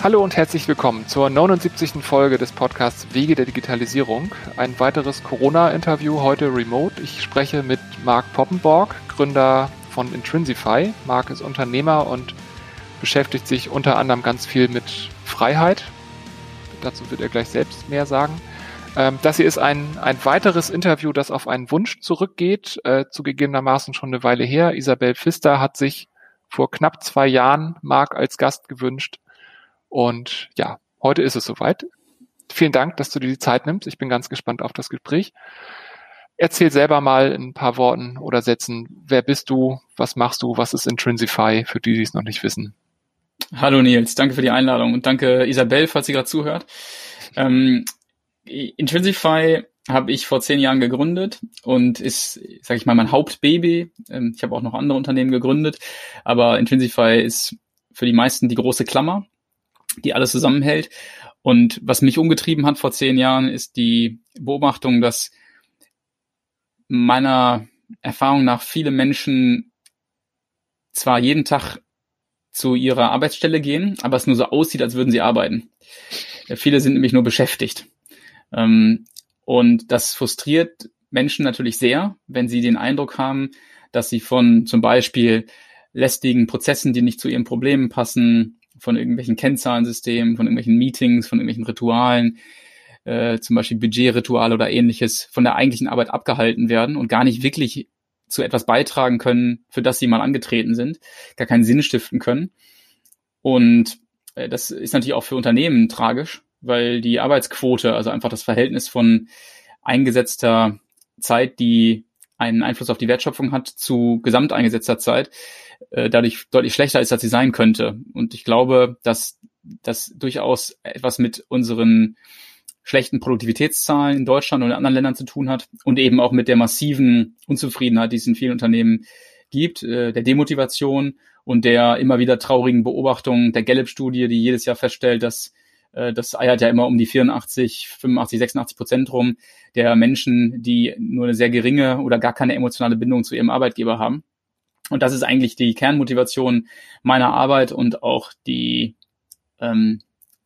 Hallo und herzlich willkommen zur 79. Folge des Podcasts Wege der Digitalisierung. Ein weiteres Corona-Interview heute remote. Ich spreche mit Marc Poppenborg, Gründer von Intrinsify. Marc ist Unternehmer und beschäftigt sich unter anderem ganz viel mit Freiheit. Dazu wird er gleich selbst mehr sagen. Ähm, das hier ist ein, ein weiteres Interview, das auf einen Wunsch zurückgeht, äh, zugegebenermaßen schon eine Weile her. Isabel Pfister hat sich vor knapp zwei Jahren Marc als Gast gewünscht und ja, heute ist es soweit. Vielen Dank, dass du dir die Zeit nimmst. Ich bin ganz gespannt auf das Gespräch. Erzähl selber mal in ein paar Worten oder Sätzen, wer bist du, was machst du, was ist Intrinsify, für die, die es noch nicht wissen. Hallo Nils, danke für die Einladung und danke Isabel, falls sie gerade zuhört. Ähm, Intrinsify habe ich vor zehn Jahren gegründet und ist, sage ich mal, mein Hauptbaby. Ähm, ich habe auch noch andere Unternehmen gegründet, aber Intrinsify ist für die meisten die große Klammer die alles zusammenhält. Und was mich umgetrieben hat vor zehn Jahren, ist die Beobachtung, dass meiner Erfahrung nach viele Menschen zwar jeden Tag zu ihrer Arbeitsstelle gehen, aber es nur so aussieht, als würden sie arbeiten. Ja, viele sind nämlich nur beschäftigt. Ähm, und das frustriert Menschen natürlich sehr, wenn sie den Eindruck haben, dass sie von zum Beispiel lästigen Prozessen, die nicht zu ihren Problemen passen, von irgendwelchen Kennzahlensystemen, von irgendwelchen Meetings, von irgendwelchen Ritualen, äh, zum Beispiel Budgetrituale oder ähnliches, von der eigentlichen Arbeit abgehalten werden und gar nicht wirklich zu etwas beitragen können, für das sie mal angetreten sind, gar keinen Sinn stiften können. Und äh, das ist natürlich auch für Unternehmen tragisch, weil die Arbeitsquote, also einfach das Verhältnis von eingesetzter Zeit, die einen Einfluss auf die Wertschöpfung hat, zu gesamt eingesetzter Zeit, äh, dadurch deutlich schlechter ist, als sie sein könnte. Und ich glaube, dass das durchaus etwas mit unseren schlechten Produktivitätszahlen in Deutschland und in anderen Ländern zu tun hat und eben auch mit der massiven Unzufriedenheit, die es in vielen Unternehmen gibt, äh, der Demotivation und der immer wieder traurigen Beobachtung der Gallup-Studie, die jedes Jahr feststellt, dass das eiert ja immer um die 84, 85, 86 Prozent rum der Menschen, die nur eine sehr geringe oder gar keine emotionale Bindung zu ihrem Arbeitgeber haben. Und das ist eigentlich die Kernmotivation meiner Arbeit und auch die, ähm,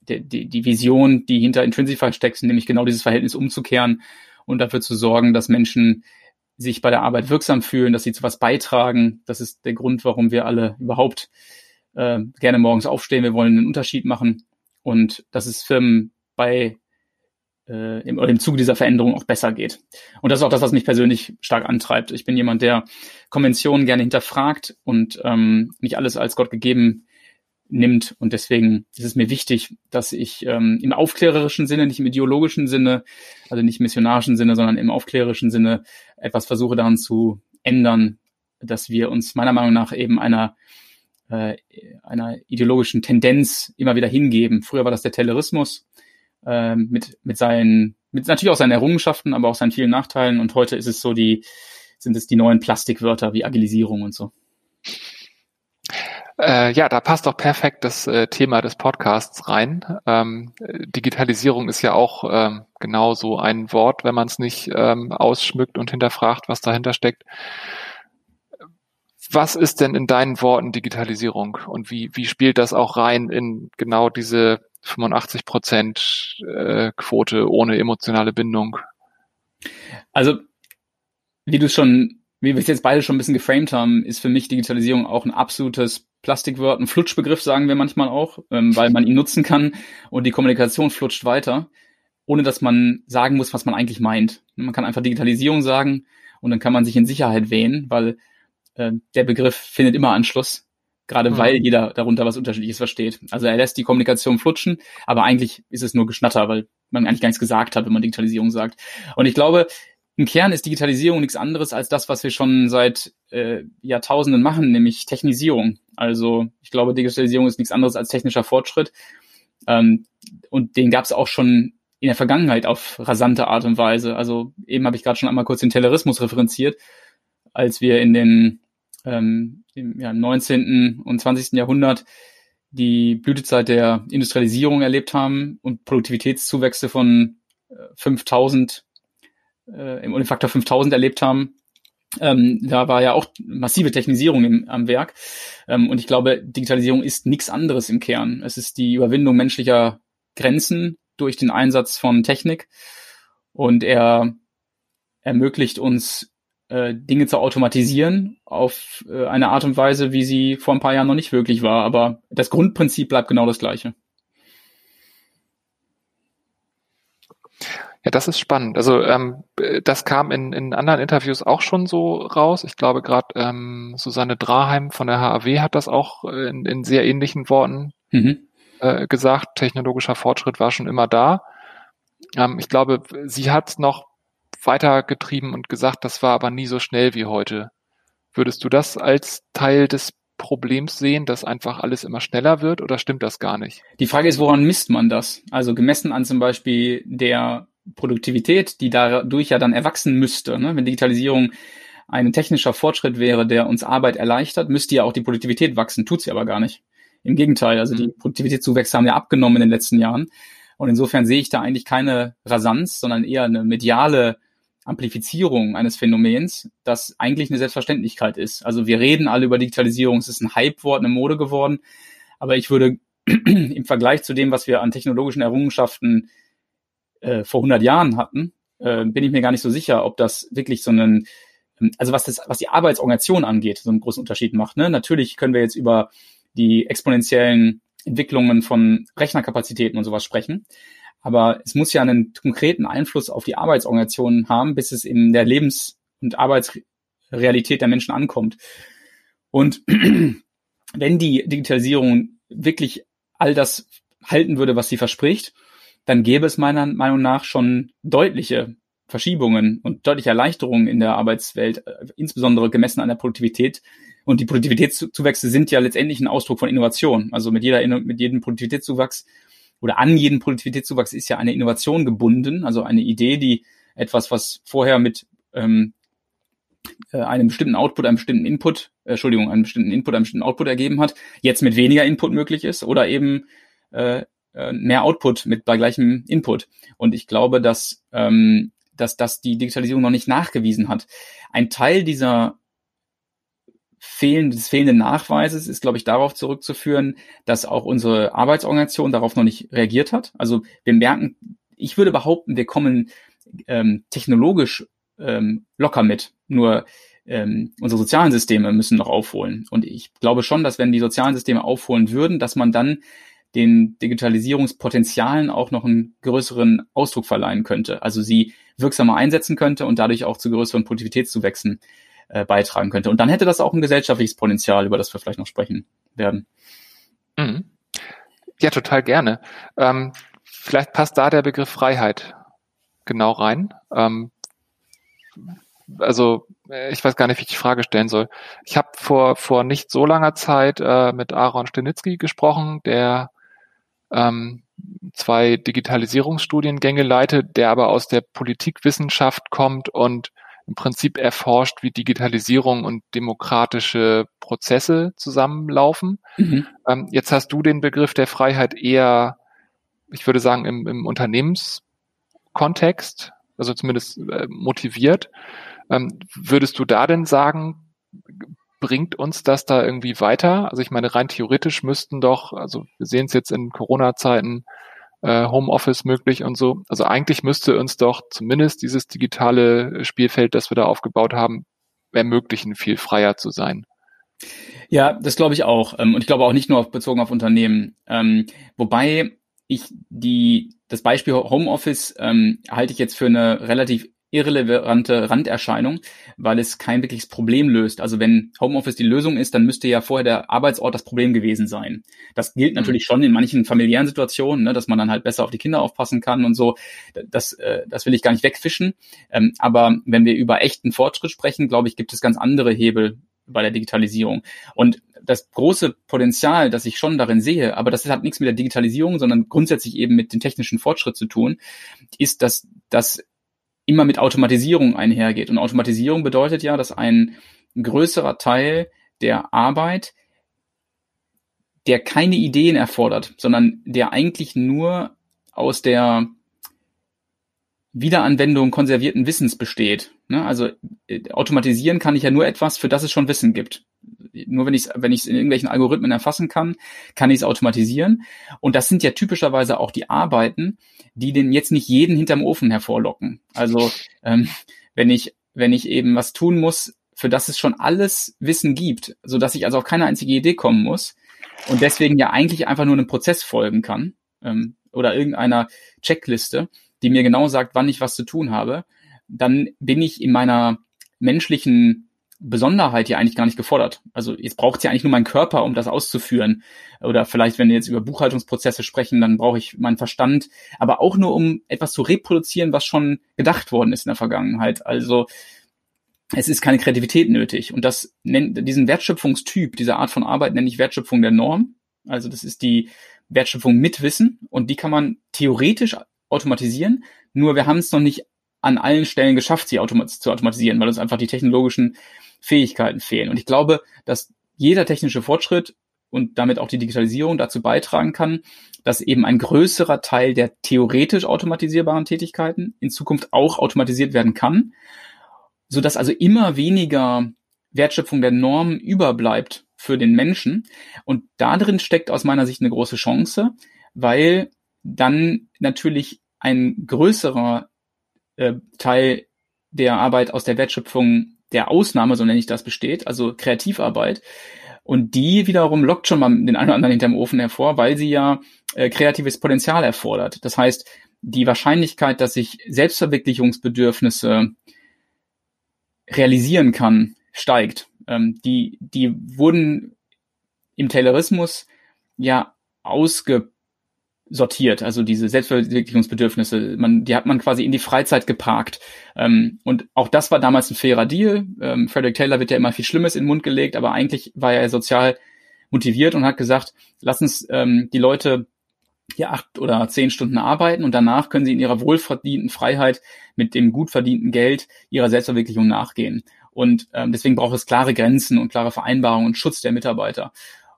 die, die, die Vision, die hinter Intrinsify steckt, nämlich genau dieses Verhältnis umzukehren und dafür zu sorgen, dass Menschen sich bei der Arbeit wirksam fühlen, dass sie zu was beitragen. Das ist der Grund, warum wir alle überhaupt äh, gerne morgens aufstehen. Wir wollen einen Unterschied machen und dass es Firmen bei äh, im, im Zuge dieser Veränderung auch besser geht. Und das ist auch das, was mich persönlich stark antreibt. Ich bin jemand, der Konventionen gerne hinterfragt und ähm, nicht alles als Gott gegeben nimmt. Und deswegen ist es mir wichtig, dass ich ähm, im aufklärerischen Sinne, nicht im ideologischen Sinne, also nicht im missionarischen Sinne, sondern im aufklärerischen Sinne etwas versuche daran zu ändern, dass wir uns meiner Meinung nach eben einer äh, einer ideologischen Tendenz immer wieder hingeben. Früher war das der Taylorismus, äh, mit, mit seinen, mit natürlich auch seinen Errungenschaften, aber auch seinen vielen Nachteilen. Und heute ist es so die, sind es die neuen Plastikwörter wie Agilisierung und so. Äh, ja, da passt doch perfekt das äh, Thema des Podcasts rein. Ähm, Digitalisierung ist ja auch ähm, genau so ein Wort, wenn man es nicht ähm, ausschmückt und hinterfragt, was dahinter steckt. Was ist denn in deinen Worten Digitalisierung und wie, wie spielt das auch rein in genau diese 85 Prozent äh, Quote ohne emotionale Bindung. Also, wie du schon, wie wir es jetzt beide schon ein bisschen geframed haben, ist für mich Digitalisierung auch ein absolutes Plastikwort, ein Flutschbegriff sagen wir manchmal auch, ähm, weil man ihn nutzen kann und die Kommunikation flutscht weiter, ohne dass man sagen muss, was man eigentlich meint. Man kann einfach Digitalisierung sagen und dann kann man sich in Sicherheit wähnen, weil äh, der Begriff findet immer Anschluss gerade mhm. weil jeder darunter was Unterschiedliches versteht. Also er lässt die Kommunikation flutschen, aber eigentlich ist es nur Geschnatter, weil man eigentlich gar nichts gesagt hat, wenn man Digitalisierung sagt. Und ich glaube, im Kern ist Digitalisierung nichts anderes als das, was wir schon seit äh, Jahrtausenden machen, nämlich Technisierung. Also ich glaube, Digitalisierung ist nichts anderes als technischer Fortschritt. Ähm, und den gab es auch schon in der Vergangenheit auf rasante Art und Weise. Also eben habe ich gerade schon einmal kurz den Tellerismus referenziert, als wir in den ähm, im ja, 19. und 20. Jahrhundert die Blütezeit der Industrialisierung erlebt haben und Produktivitätszuwächse von 5000 äh, äh, im Faktor 5000 erlebt haben, Ähm, da war ja auch massive Technisierung im, am Werk. Ähm, und ich glaube, Digitalisierung ist nichts anderes im Kern. Es ist die Überwindung menschlicher Grenzen durch den Einsatz von Technik. Und er ermöglicht uns, äh, Dinge zu automatisieren auf äh, eine Art und Weise, wie sie vor ein paar Jahren noch nicht wirklich war. Aber das Grundprinzip bleibt genau das gleiche. Ja, das ist spannend. Also ähm, das kam in, in anderen Interviews auch schon so raus. Ich glaube gerade ähm, Susanne Draheim von der HAW hat das auch in, in sehr ähnlichen Worten mhm. äh, gesagt. Technologischer Fortschritt war schon immer da. Ähm, ich glaube, sie hat es noch weitergetrieben und gesagt, das war aber nie so schnell wie heute. Würdest du das als Teil des Problems sehen, dass einfach alles immer schneller wird oder stimmt das gar nicht? Die Frage ist, woran misst man das? Also gemessen an zum Beispiel der Produktivität, die dadurch ja dann erwachsen müsste. Ne? Wenn Digitalisierung ein technischer Fortschritt wäre, der uns Arbeit erleichtert, müsste ja auch die Produktivität wachsen, tut sie aber gar nicht. Im Gegenteil, also die mhm. Produktivitätszuwächse haben ja abgenommen in den letzten Jahren. Und insofern sehe ich da eigentlich keine Rasanz, sondern eher eine mediale Amplifizierung eines Phänomens, das eigentlich eine Selbstverständlichkeit ist. Also wir reden alle über Digitalisierung, es ist ein Hype-Wort, eine Mode geworden. Aber ich würde im Vergleich zu dem, was wir an technologischen Errungenschaften äh, vor 100 Jahren hatten, äh, bin ich mir gar nicht so sicher, ob das wirklich so einen, also was das, was die Arbeitsorganisation angeht, so einen großen Unterschied macht. Ne? Natürlich können wir jetzt über die exponentiellen Entwicklungen von Rechnerkapazitäten und sowas sprechen. Aber es muss ja einen konkreten Einfluss auf die Arbeitsorganisation haben, bis es in der Lebens- und Arbeitsrealität der Menschen ankommt. Und wenn die Digitalisierung wirklich all das halten würde, was sie verspricht, dann gäbe es meiner Meinung nach schon deutliche Verschiebungen und deutliche Erleichterungen in der Arbeitswelt, äh, insbesondere gemessen an der Produktivität. Und die Produktivitätszuwächse sind ja letztendlich ein Ausdruck von Innovation. Also mit jeder, mit jedem Produktivitätszuwachs oder an jedem Produktivitätszuwachs ist ja eine Innovation gebunden, also eine Idee, die etwas, was vorher mit ähm, äh, einem bestimmten Output, einem bestimmten Input, äh, Entschuldigung, einem bestimmten Input, einem bestimmten Output ergeben hat, jetzt mit weniger Input möglich ist oder eben äh, äh, mehr Output mit bei gleichem Input. Und ich glaube, dass, ähm, dass das die Digitalisierung noch nicht nachgewiesen hat. Ein Teil dieser Fehlen, des fehlenden Nachweises ist, glaube ich, darauf zurückzuführen, dass auch unsere Arbeitsorganisation darauf noch nicht reagiert hat. Also wir merken, ich würde behaupten, wir kommen ähm, technologisch ähm, locker mit. Nur ähm, unsere sozialen Systeme müssen noch aufholen. Und ich glaube schon, dass wenn die sozialen Systeme aufholen würden, dass man dann den Digitalisierungspotenzialen auch noch einen größeren Ausdruck verleihen könnte. Also sie wirksamer einsetzen könnte und dadurch auch zu größeren Produktivitätszuwächsen äh, beitragen könnte. Und dann hätte das auch ein gesellschaftliches Potenzial, über das wir vielleicht noch sprechen werden. Mhm. Ja, total gerne. Ähm, vielleicht passt da der Begriff Freiheit genau rein. Ähm, also ich weiß gar nicht, wie ich die Frage stellen soll. Ich habe vor vor nicht so langer Zeit äh, mit Aaron Stenitzky gesprochen, der ähm, zwei Digitalisierungsstudiengänge leitet, der aber aus der Politikwissenschaft kommt und im Prinzip erforscht, wie Digitalisierung und demokratische Prozesse zusammenlaufen. Mhm. Ähm, jetzt hast du den Begriff der Freiheit eher, ich würde sagen, im, im Unternehmenskontext, also zumindest äh, motiviert. Ähm, würdest du da denn sagen, bringt uns das da irgendwie weiter? Also ich meine, rein theoretisch müssten doch, also wir sehen es jetzt in Corona-Zeiten, äh, Homeoffice möglich und so. Also eigentlich müsste uns doch zumindest dieses digitale Spielfeld, das wir da aufgebaut haben, ermöglichen, viel freier zu sein. Ja, das glaube ich auch. Ähm, und ich glaube auch nicht nur bezogen auf Unternehmen. Ähm, wobei ich die, das Beispiel Homeoffice ähm, halte ich jetzt für eine relativ irrelevante Randerscheinung, weil es kein wirkliches Problem löst. Also wenn Homeoffice die Lösung ist, dann müsste ja vorher der Arbeitsort das Problem gewesen sein. Das gilt natürlich mhm. schon in manchen familiären Situationen, ne, dass man dann halt besser auf die Kinder aufpassen kann und so. Das, äh, das will ich gar nicht wegfischen. Ähm, aber wenn wir über echten Fortschritt sprechen, glaube ich, gibt es ganz andere Hebel bei der Digitalisierung. Und das große Potenzial, das ich schon darin sehe, aber das hat nichts mit der Digitalisierung, sondern grundsätzlich eben mit dem technischen Fortschritt zu tun, ist, dass, dass immer mit Automatisierung einhergeht. Und Automatisierung bedeutet ja, dass ein größerer Teil der Arbeit, der keine Ideen erfordert, sondern der eigentlich nur aus der Wiederanwendung konservierten Wissens besteht. Ne? Also äh, automatisieren kann ich ja nur etwas, für das es schon Wissen gibt. Nur wenn ich es wenn ich's in irgendwelchen Algorithmen erfassen kann, kann ich es automatisieren. Und das sind ja typischerweise auch die Arbeiten, die den jetzt nicht jeden hinterm Ofen hervorlocken. Also ähm, wenn ich wenn ich eben was tun muss, für das es schon alles Wissen gibt, so dass ich also auf keine einzige Idee kommen muss und deswegen ja eigentlich einfach nur einem Prozess folgen kann ähm, oder irgendeiner Checkliste, die mir genau sagt, wann ich was zu tun habe, dann bin ich in meiner menschlichen Besonderheit ja eigentlich gar nicht gefordert. Also jetzt braucht es ja eigentlich nur meinen Körper, um das auszuführen. Oder vielleicht, wenn wir jetzt über Buchhaltungsprozesse sprechen, dann brauche ich meinen Verstand, aber auch nur, um etwas zu reproduzieren, was schon gedacht worden ist in der Vergangenheit. Also es ist keine Kreativität nötig. Und das nennt diesen Wertschöpfungstyp, diese Art von Arbeit nenne ich Wertschöpfung der Norm. Also das ist die Wertschöpfung mit Wissen und die kann man theoretisch automatisieren. Nur wir haben es noch nicht an allen Stellen geschafft, sie automat zu automatisieren, weil uns einfach die technologischen Fähigkeiten fehlen. Und ich glaube, dass jeder technische Fortschritt und damit auch die Digitalisierung dazu beitragen kann, dass eben ein größerer Teil der theoretisch automatisierbaren Tätigkeiten in Zukunft auch automatisiert werden kann, so dass also immer weniger Wertschöpfung der Norm überbleibt für den Menschen. Und da drin steckt aus meiner Sicht eine große Chance, weil dann natürlich ein größerer äh, Teil der Arbeit aus der Wertschöpfung der Ausnahme, so nenne ich das, besteht, also Kreativarbeit. Und die wiederum lockt schon mal den einen oder anderen hinterm Ofen hervor, weil sie ja äh, kreatives Potenzial erfordert. Das heißt, die Wahrscheinlichkeit, dass sich Selbstverwirklichungsbedürfnisse realisieren kann, steigt. Ähm, die, die wurden im Taylorismus ja ausge sortiert, also diese Selbstverwirklichungsbedürfnisse, man, die hat man quasi in die Freizeit geparkt. Ähm, und auch das war damals ein fairer Deal. Ähm, Frederick Taylor wird ja immer viel Schlimmes in den Mund gelegt, aber eigentlich war er sozial motiviert und hat gesagt, lass uns ähm, die Leute hier acht oder zehn Stunden arbeiten und danach können sie in ihrer wohlverdienten Freiheit mit dem gut verdienten Geld ihrer Selbstverwirklichung nachgehen. Und ähm, deswegen braucht es klare Grenzen und klare Vereinbarungen und Schutz der Mitarbeiter.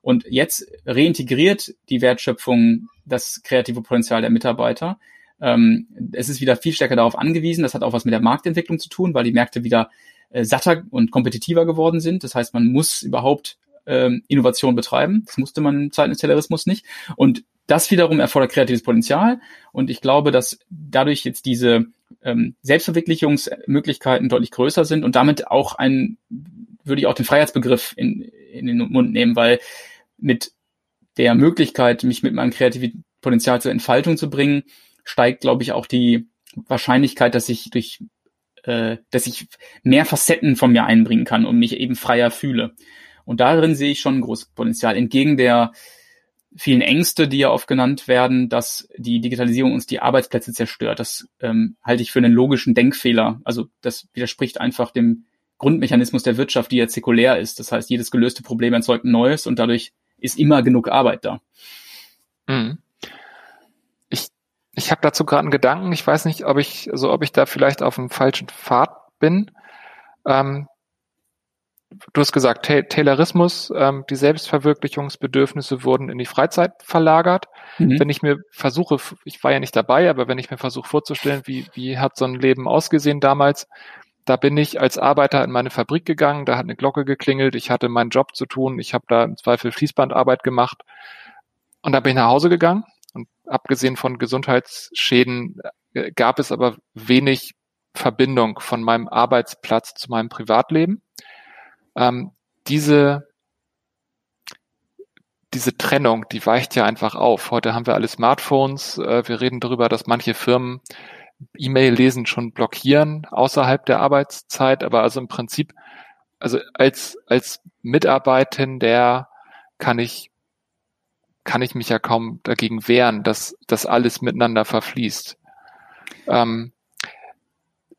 Und jetzt reintegriert die Wertschöpfung das kreative Potenzial der Mitarbeiter. Ähm, es ist wieder viel stärker darauf angewiesen. Das hat auch was mit der Marktentwicklung zu tun, weil die Märkte wieder äh, satter und kompetitiver geworden sind. Das heißt, man muss überhaupt ähm, Innovation betreiben. Das musste man im Zeiten des Terrorismus nicht. Und das wiederum erfordert kreatives Potenzial. Und ich glaube, dass dadurch jetzt diese ähm, Selbstverwirklichungsmöglichkeiten deutlich größer sind und damit auch ein, würde ich auch den Freiheitsbegriff in, in den Mund nehmen, weil mit der Möglichkeit, mich mit meinem kreativen Potenzial zur Entfaltung zu bringen, steigt, glaube ich, auch die Wahrscheinlichkeit, dass ich durch äh, dass ich mehr Facetten von mir einbringen kann und mich eben freier fühle. Und darin sehe ich schon ein großes Potenzial. Entgegen der vielen Ängste, die ja oft genannt werden, dass die Digitalisierung uns die Arbeitsplätze zerstört. Das ähm, halte ich für einen logischen Denkfehler. Also das widerspricht einfach dem Grundmechanismus der Wirtschaft, die ja zirkulär ist. Das heißt, jedes gelöste Problem erzeugt ein neues und dadurch ist immer genug Arbeit da. Mhm. Ich, ich habe dazu gerade einen Gedanken. Ich weiß nicht, ob ich, also ob ich da vielleicht auf dem falschen Pfad bin. Ähm, du hast gesagt, Taylorismus, ähm, die Selbstverwirklichungsbedürfnisse wurden in die Freizeit verlagert. Mhm. Wenn ich mir versuche, ich war ja nicht dabei, aber wenn ich mir versuche vorzustellen, wie, wie hat so ein Leben ausgesehen damals, da bin ich als Arbeiter in meine Fabrik gegangen, da hat eine Glocke geklingelt, ich hatte meinen Job zu tun, ich habe da im Zweifel Fließbandarbeit gemacht und da bin ich nach Hause gegangen und abgesehen von Gesundheitsschäden äh, gab es aber wenig Verbindung von meinem Arbeitsplatz zu meinem Privatleben. Ähm, diese diese Trennung, die weicht ja einfach auf. Heute haben wir alle Smartphones. Äh, wir reden darüber, dass manche Firmen E-Mail-Lesen schon blockieren außerhalb der Arbeitszeit, aber also im Prinzip, also als, als Mitarbeiterin, der kann ich, kann ich mich ja kaum dagegen wehren, dass das alles miteinander verfließt. Ähm,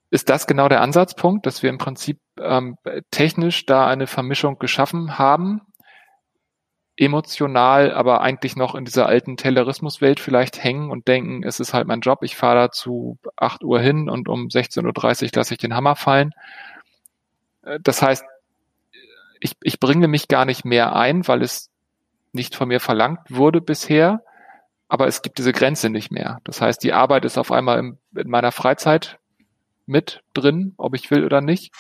ist das genau der Ansatzpunkt, dass wir im Prinzip ähm, technisch da eine Vermischung geschaffen haben, emotional, aber eigentlich noch in dieser alten Taylorismus-Welt vielleicht hängen und denken, es ist halt mein Job, ich fahre da zu 8 Uhr hin und um 16.30 Uhr lasse ich den Hammer fallen. Äh, das heißt, ich, ich bringe mich gar nicht mehr ein, weil es nicht von mir verlangt wurde bisher. aber es gibt diese Grenze nicht mehr. Das heißt, die Arbeit ist auf einmal im, in meiner Freizeit mit drin, ob ich will oder nicht.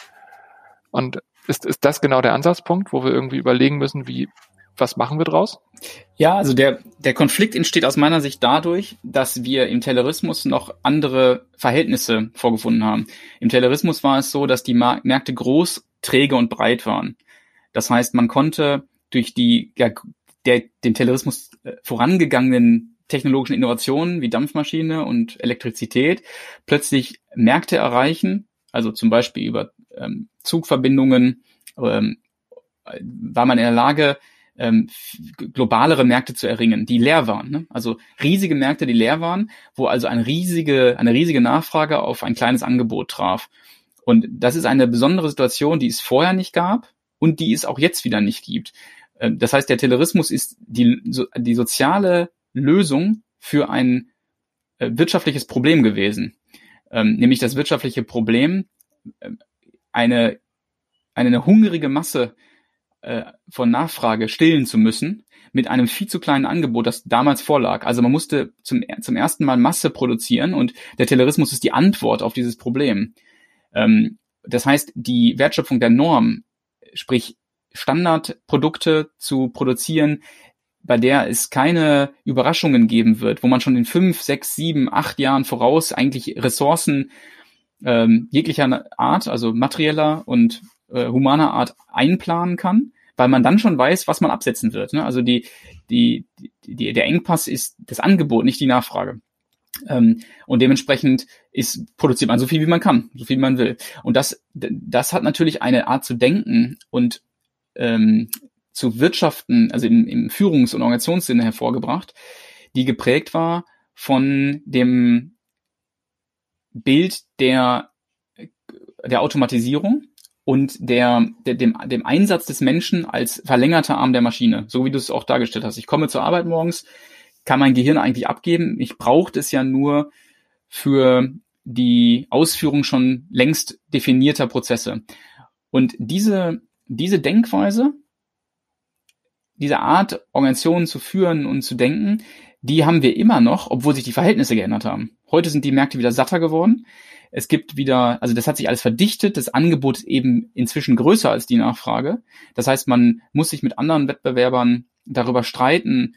Und ist, ist das genau der Ansatzpunkt, wo wir irgendwie überlegen müssen, wie, was machen wir draus? Ja, also der, der Konflikt entsteht aus meiner Sicht dadurch, dass wir im Taylorismus noch andere Verhältnisse vorgefunden haben. Im Taylorismus war es so, dass die Märkte groß, träge und breit waren. Das heißt, man konnte durch die ja, der dem Taylorismus äh, vorangegangenen technologischen Innovationen wie Dampfmaschine und Elektrizität plötzlich Märkte erreichen, also zum Beispiel über ähm, Zugverbindungen, ähm, war man in der Lage, ähm, globalere Märkte zu erringen, die leer waren. Ne? Also riesige Märkte, die leer waren, wo also eine riesige, eine riesige Nachfrage auf ein kleines Angebot traf. Und das ist eine besondere Situation, die es vorher nicht gab und die es auch jetzt wieder nicht gibt. Ähm, das heißt, der Taylorismus ist die, die soziale Lösung für ein äh, wirtschaftliches Problem gewesen. Ähm, nämlich das wirtschaftliche Problem, äh, eine, eine hungrige Masse von Nachfrage stillen zu müssen mit einem viel zu kleinen Angebot, das damals vorlag. Also man musste zum, zum ersten Mal Masse produzieren und der Taylorismus ist die Antwort auf dieses Problem. Ähm, das heißt, die Wertschöpfung der Norm, sprich Standardprodukte zu produzieren, bei der es keine Überraschungen geben wird, wo man schon in fünf, sechs, sieben, acht Jahren voraus eigentlich Ressourcen ähm, jeglicher Art, also materieller und äh, humaner Art einplanen kann, weil man dann schon weiß, was man absetzen wird. Ne? Also die, die, die, der Engpass ist das Angebot, nicht die Nachfrage. Ähm, und dementsprechend ist, produziert man so viel, wie man kann, so viel man will. Und das, das hat natürlich eine Art zu denken und ähm, zu wirtschaften, also im, im Führungs- und Organisationssinne hervorgebracht, die geprägt war von dem Bild der, der Automatisierung und der, der, dem, dem Einsatz des Menschen als verlängerter Arm der Maschine, so wie du es auch dargestellt hast. Ich komme zur Arbeit morgens, kann mein Gehirn eigentlich abgeben. Ich brauche es ja nur für die Ausführung schon längst definierter Prozesse. Und diese diese Denkweise, diese Art, Organisationen zu führen und zu denken, die haben wir immer noch, obwohl sich die Verhältnisse geändert haben. Heute sind die Märkte wieder satter geworden. Es gibt wieder, also das hat sich alles verdichtet. Das Angebot ist eben inzwischen größer als die Nachfrage. Das heißt, man muss sich mit anderen Wettbewerbern darüber streiten,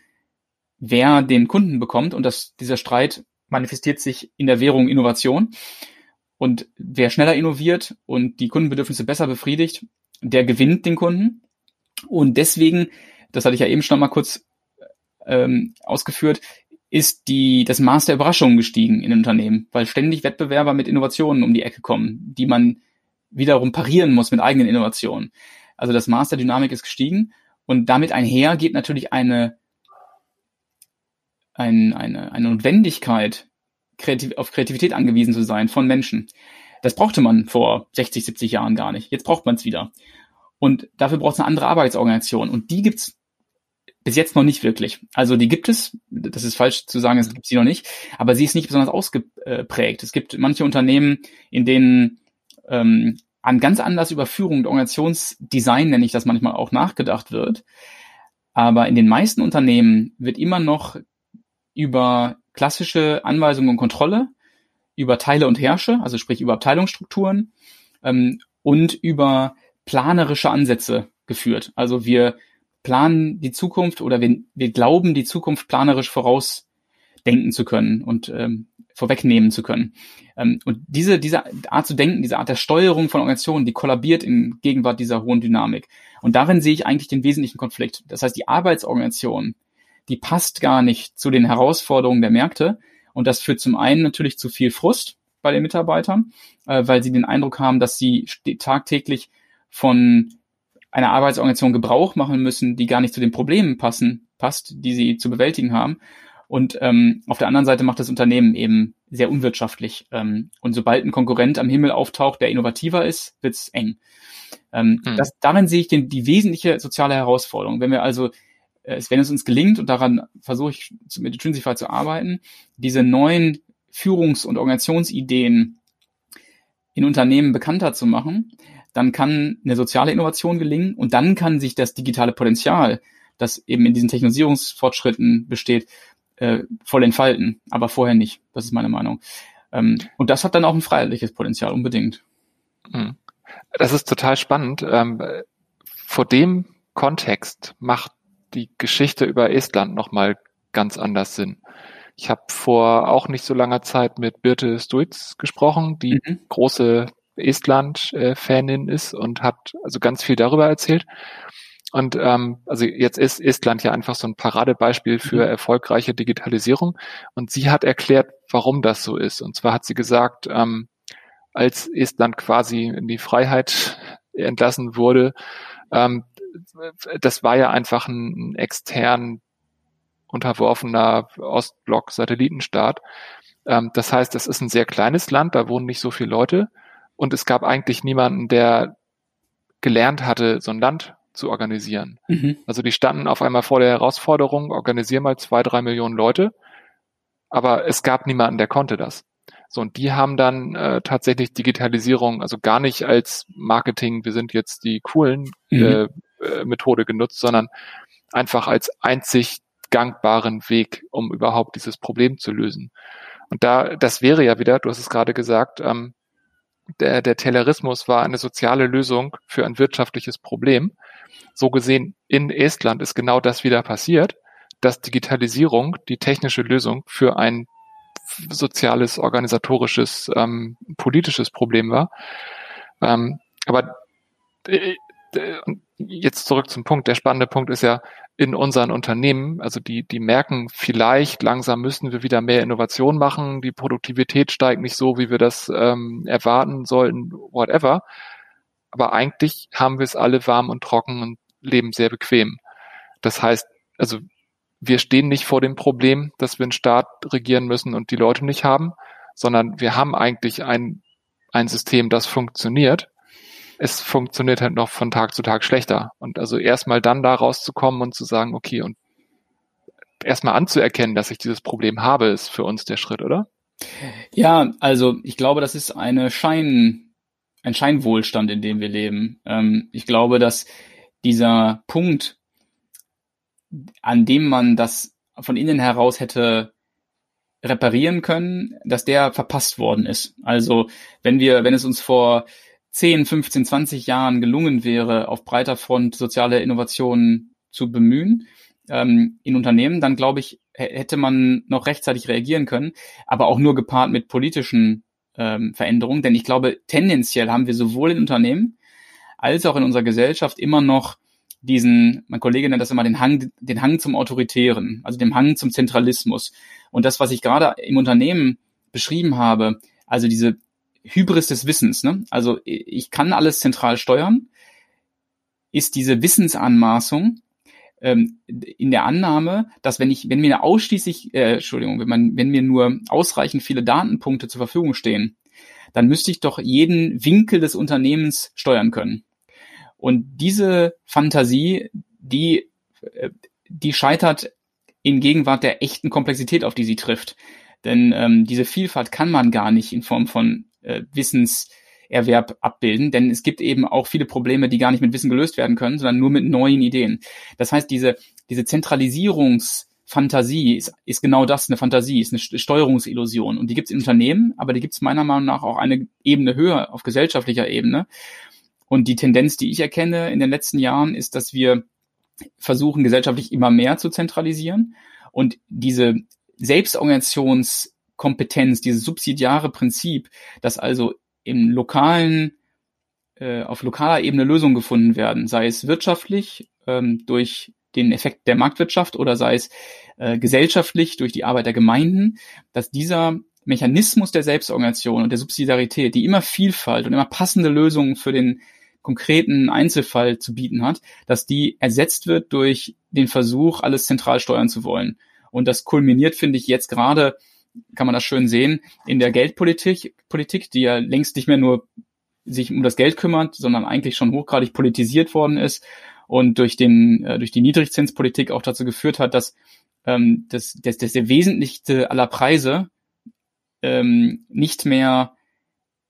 wer den Kunden bekommt. Und das, dieser Streit manifestiert sich in der Währung Innovation. Und wer schneller innoviert und die Kundenbedürfnisse besser befriedigt, der gewinnt den Kunden. Und deswegen, das hatte ich ja eben schon mal kurz ähm, ausgeführt, ist die, das Maß der Überraschungen gestiegen in Unternehmen, weil ständig Wettbewerber mit Innovationen um die Ecke kommen, die man wiederum parieren muss mit eigenen Innovationen. Also das Maß der Dynamik ist gestiegen und damit einher geht natürlich eine, ein, eine, eine Notwendigkeit, kreativ, auf Kreativität angewiesen zu sein von Menschen. Das brauchte man vor 60, 70 Jahren gar nicht. Jetzt braucht man es wieder. Und dafür braucht es eine andere Arbeitsorganisation. Und die gibt's bis jetzt noch nicht wirklich. Also die gibt es, das ist falsch zu sagen, es gibt sie noch nicht, aber sie ist nicht besonders ausgeprägt. Es gibt manche Unternehmen, in denen ähm, an ganz anders über Führung und Organisationsdesign, nenne ich das manchmal auch, nachgedacht wird. Aber in den meisten Unternehmen wird immer noch über klassische Anweisungen und Kontrolle über Teile und Herrsche, also sprich über Abteilungsstrukturen ähm, und über planerische Ansätze geführt. Also wir planen die Zukunft oder wir, wir glauben, die Zukunft planerisch vorausdenken zu können und ähm, vorwegnehmen zu können. Ähm, und diese, diese Art zu denken, diese Art der Steuerung von Organisationen, die kollabiert in Gegenwart dieser hohen Dynamik. Und darin sehe ich eigentlich den wesentlichen Konflikt. Das heißt, die Arbeitsorganisation, die passt gar nicht zu den Herausforderungen der Märkte, und das führt zum einen natürlich zu viel Frust bei den Mitarbeitern, äh, weil sie den Eindruck haben, dass sie tagtäglich von einer Arbeitsorganisation Gebrauch machen müssen, die gar nicht zu den Problemen passen, passt, die sie zu bewältigen haben. Und ähm, auf der anderen Seite macht das Unternehmen eben sehr unwirtschaftlich. Ähm, und sobald ein Konkurrent am Himmel auftaucht, der innovativer ist, wird's eng. Ähm, hm. das, darin sehe ich den, die wesentliche soziale Herausforderung. Wenn wir also äh, wenn es uns gelingt, und daran versuche ich mit Intrinsify zu arbeiten, diese neuen Führungs- und Organisationsideen in Unternehmen bekannter zu machen, dann kann eine soziale Innovation gelingen und dann kann sich das digitale Potenzial, das eben in diesen Technologisierungsfortschritten besteht, äh, voll entfalten, aber vorher nicht. Das ist meine Meinung. Ähm, und das hat dann auch ein freiheitliches Potenzial, unbedingt. Hm. Das ist total spannend. Ähm, vor dem Kontext macht die Geschichte über Estland nochmal ganz anders Sinn. Ich habe vor auch nicht so langer Zeit mit Birte Stuitz gesprochen, die mhm. große Estland-Fanin ist und hat also ganz viel darüber erzählt. Und ähm, also jetzt ist Estland ja einfach so ein Paradebeispiel für mhm. erfolgreiche Digitalisierung. Und sie hat erklärt, warum das so ist. Und zwar hat sie gesagt, ähm, als Estland quasi in die Freiheit entlassen wurde, ähm, das war ja einfach ein, ein extern unterworfener Ostblock-Satellitenstaat. Ähm, das heißt, es ist ein sehr kleines Land, da wohnen nicht so viele Leute. Und es gab eigentlich niemanden, der gelernt hatte, so ein Land zu organisieren. Mhm. Also die standen auf einmal vor der Herausforderung, organisier mal zwei, drei Millionen Leute. Aber es gab niemanden, der konnte das. So, und die haben dann äh, tatsächlich Digitalisierung, also gar nicht als Marketing, wir sind jetzt die coolen mhm. äh, äh, Methode genutzt, sondern einfach als einzig gangbaren Weg, um überhaupt dieses Problem zu lösen. Und da, das wäre ja wieder, du hast es gerade gesagt, ähm, der, der Taylorismus war eine soziale Lösung für ein wirtschaftliches Problem. So gesehen, in Estland ist genau das wieder passiert, dass Digitalisierung die technische Lösung für ein soziales, organisatorisches, ähm, politisches Problem war. Ähm, aber äh, äh, jetzt zurück zum Punkt. Der spannende Punkt ist ja in unseren Unternehmen, also die, die merken vielleicht, langsam müssen wir wieder mehr Innovation machen, die Produktivität steigt nicht so, wie wir das ähm, erwarten sollten, whatever. Aber eigentlich haben wir es alle warm und trocken und leben sehr bequem. Das heißt, also wir stehen nicht vor dem Problem, dass wir einen Staat regieren müssen und die Leute nicht haben, sondern wir haben eigentlich ein, ein System, das funktioniert. Es funktioniert halt noch von Tag zu Tag schlechter. Und also erstmal dann da rauszukommen und zu sagen, okay, und erstmal anzuerkennen, dass ich dieses Problem habe, ist für uns der Schritt, oder? Ja, also ich glaube, das ist eine Schein, ein Scheinwohlstand, in dem wir leben. Ähm, ich glaube, dass dieser Punkt, an dem man das von innen heraus hätte reparieren können, dass der verpasst worden ist. Also wenn wir, wenn es uns vor 10, 15, 20 Jahren gelungen wäre, auf breiter Front soziale Innovationen zu bemühen ähm, in Unternehmen, dann glaube ich, hätte man noch rechtzeitig reagieren können, aber auch nur gepaart mit politischen ähm, Veränderungen. Denn ich glaube, tendenziell haben wir sowohl in Unternehmen als auch in unserer Gesellschaft immer noch diesen, mein Kollege nennt das immer den Hang, den Hang zum Autoritären, also dem Hang zum Zentralismus. Und das, was ich gerade im Unternehmen beschrieben habe, also diese Hybris des Wissens, ne? also ich kann alles zentral steuern, ist diese Wissensanmaßung ähm, in der Annahme, dass wenn ich, wenn mir ausschließlich, äh, Entschuldigung, wenn man, wenn mir nur ausreichend viele Datenpunkte zur Verfügung stehen, dann müsste ich doch jeden Winkel des Unternehmens steuern können. Und diese Fantasie, die, äh, die scheitert in Gegenwart der echten Komplexität, auf die sie trifft. Denn ähm, diese Vielfalt kann man gar nicht in Form von äh, Wissenserwerb abbilden, denn es gibt eben auch viele Probleme, die gar nicht mit Wissen gelöst werden können, sondern nur mit neuen Ideen. Das heißt, diese, diese Zentralisierungsfantasie ist, ist genau das, eine Fantasie, ist eine Steuerungsillusion. Und die gibt es in Unternehmen, aber die gibt es meiner Meinung nach auch eine Ebene höher, auf gesellschaftlicher Ebene. Und die Tendenz, die ich erkenne in den letzten Jahren, ist, dass wir versuchen, gesellschaftlich immer mehr zu zentralisieren. Und diese Selbstorganisationskompetenz, dieses subsidiare Prinzip, dass also im lokalen, äh, auf lokaler Ebene Lösungen gefunden werden, sei es wirtschaftlich ähm, durch den Effekt der Marktwirtschaft oder sei es äh, gesellschaftlich durch die Arbeit der Gemeinden, dass dieser Mechanismus der Selbstorganisation und der Subsidiarität, die immer Vielfalt und immer passende Lösungen für den konkreten Einzelfall zu bieten hat, dass die ersetzt wird durch den Versuch, alles zentral steuern zu wollen. Und das kulminiert, finde ich, jetzt gerade, kann man das schön sehen, in der Geldpolitik, Politik, die ja längst nicht mehr nur sich um das Geld kümmert, sondern eigentlich schon hochgradig politisiert worden ist und durch den äh, durch die Niedrigzinspolitik auch dazu geführt hat, dass ähm, das, das, das der wesentlichste aller Preise ähm, nicht mehr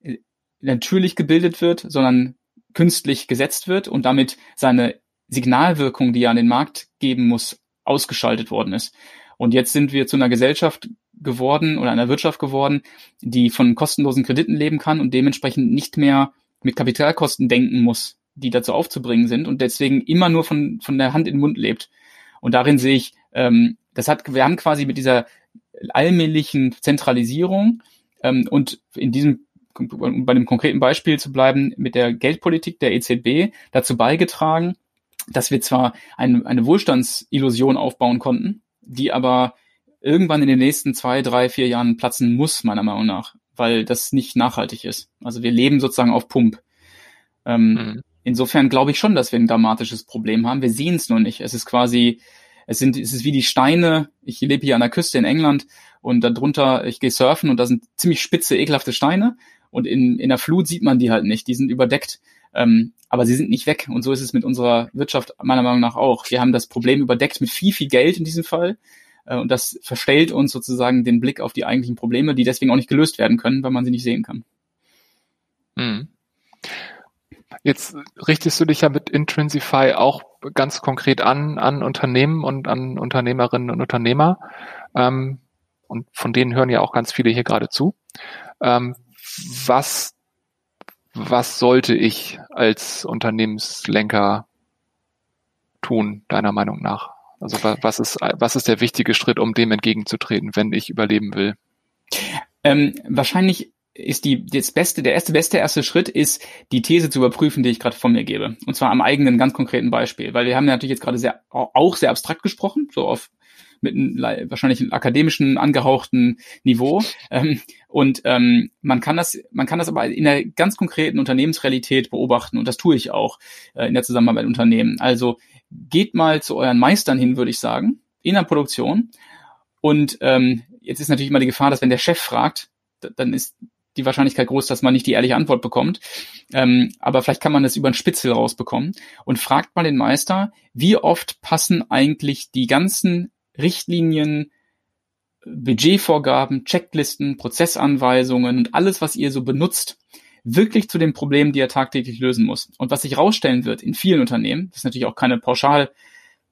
äh, natürlich gebildet wird, sondern künstlich gesetzt wird und damit seine Signalwirkung, die er an den Markt geben muss, ausgeschaltet worden ist. Und jetzt sind wir zu einer Gesellschaft geworden oder einer Wirtschaft geworden, die von kostenlosen Krediten leben kann und dementsprechend nicht mehr mit Kapitalkosten denken muss, die dazu aufzubringen sind und deswegen immer nur von, von der Hand in den Mund lebt. Und darin sehe ich, ähm, das hat, wir haben quasi mit dieser allmählichen Zentralisierung ähm, und in diesem um bei dem konkreten Beispiel zu bleiben, mit der Geldpolitik der EZB dazu beigetragen, dass wir zwar ein, eine Wohlstandsillusion aufbauen konnten, die aber irgendwann in den nächsten zwei, drei, vier Jahren platzen muss, meiner Meinung nach, weil das nicht nachhaltig ist. Also wir leben sozusagen auf Pump. Ähm, mhm. Insofern glaube ich schon, dass wir ein dramatisches Problem haben. Wir sehen es nur nicht. Es ist quasi, es sind, es ist wie die Steine. Ich lebe hier an der Küste in England und darunter, ich gehe surfen und da sind ziemlich spitze, ekelhafte Steine und in, in der Flut sieht man die halt nicht. Die sind überdeckt. Ähm, aber sie sind nicht weg. Und so ist es mit unserer Wirtschaft meiner Meinung nach auch. Wir haben das Problem überdeckt mit viel, viel Geld in diesem Fall. Äh, und das verstellt uns sozusagen den Blick auf die eigentlichen Probleme, die deswegen auch nicht gelöst werden können, weil man sie nicht sehen kann. Mhm. Jetzt richtest du dich ja mit Intrinsify auch ganz konkret an, an Unternehmen und an Unternehmerinnen und Unternehmer. Ähm, und von denen hören ja auch ganz viele hier gerade zu. Ähm, was, was sollte ich als Unternehmenslenker tun, deiner Meinung nach? Also was ist, was ist der wichtige Schritt, um dem entgegenzutreten, wenn ich überleben will? Ähm, wahrscheinlich ist die das beste, der erste beste erste Schritt ist, die These zu überprüfen, die ich gerade von mir gebe. Und zwar am eigenen ganz konkreten Beispiel, weil wir haben ja natürlich jetzt gerade sehr auch sehr abstrakt gesprochen, so auf mit einem wahrscheinlich einem akademischen angehauchten Niveau. Ähm, und ähm, man kann das, man kann das aber in der ganz konkreten Unternehmensrealität beobachten und das tue ich auch äh, in der Zusammenarbeit mit Unternehmen. Also geht mal zu euren Meistern hin, würde ich sagen, in der Produktion. Und ähm, jetzt ist natürlich immer die Gefahr, dass wenn der Chef fragt, dann ist die Wahrscheinlichkeit groß, dass man nicht die ehrliche Antwort bekommt. Ähm, aber vielleicht kann man das über einen Spitzel rausbekommen und fragt mal den Meister, wie oft passen eigentlich die ganzen Richtlinien, Budgetvorgaben, Checklisten, Prozessanweisungen und alles, was ihr so benutzt, wirklich zu den Problemen, die er tagtäglich lösen muss. Und was sich rausstellen wird in vielen Unternehmen, das ist natürlich auch keine pauschal,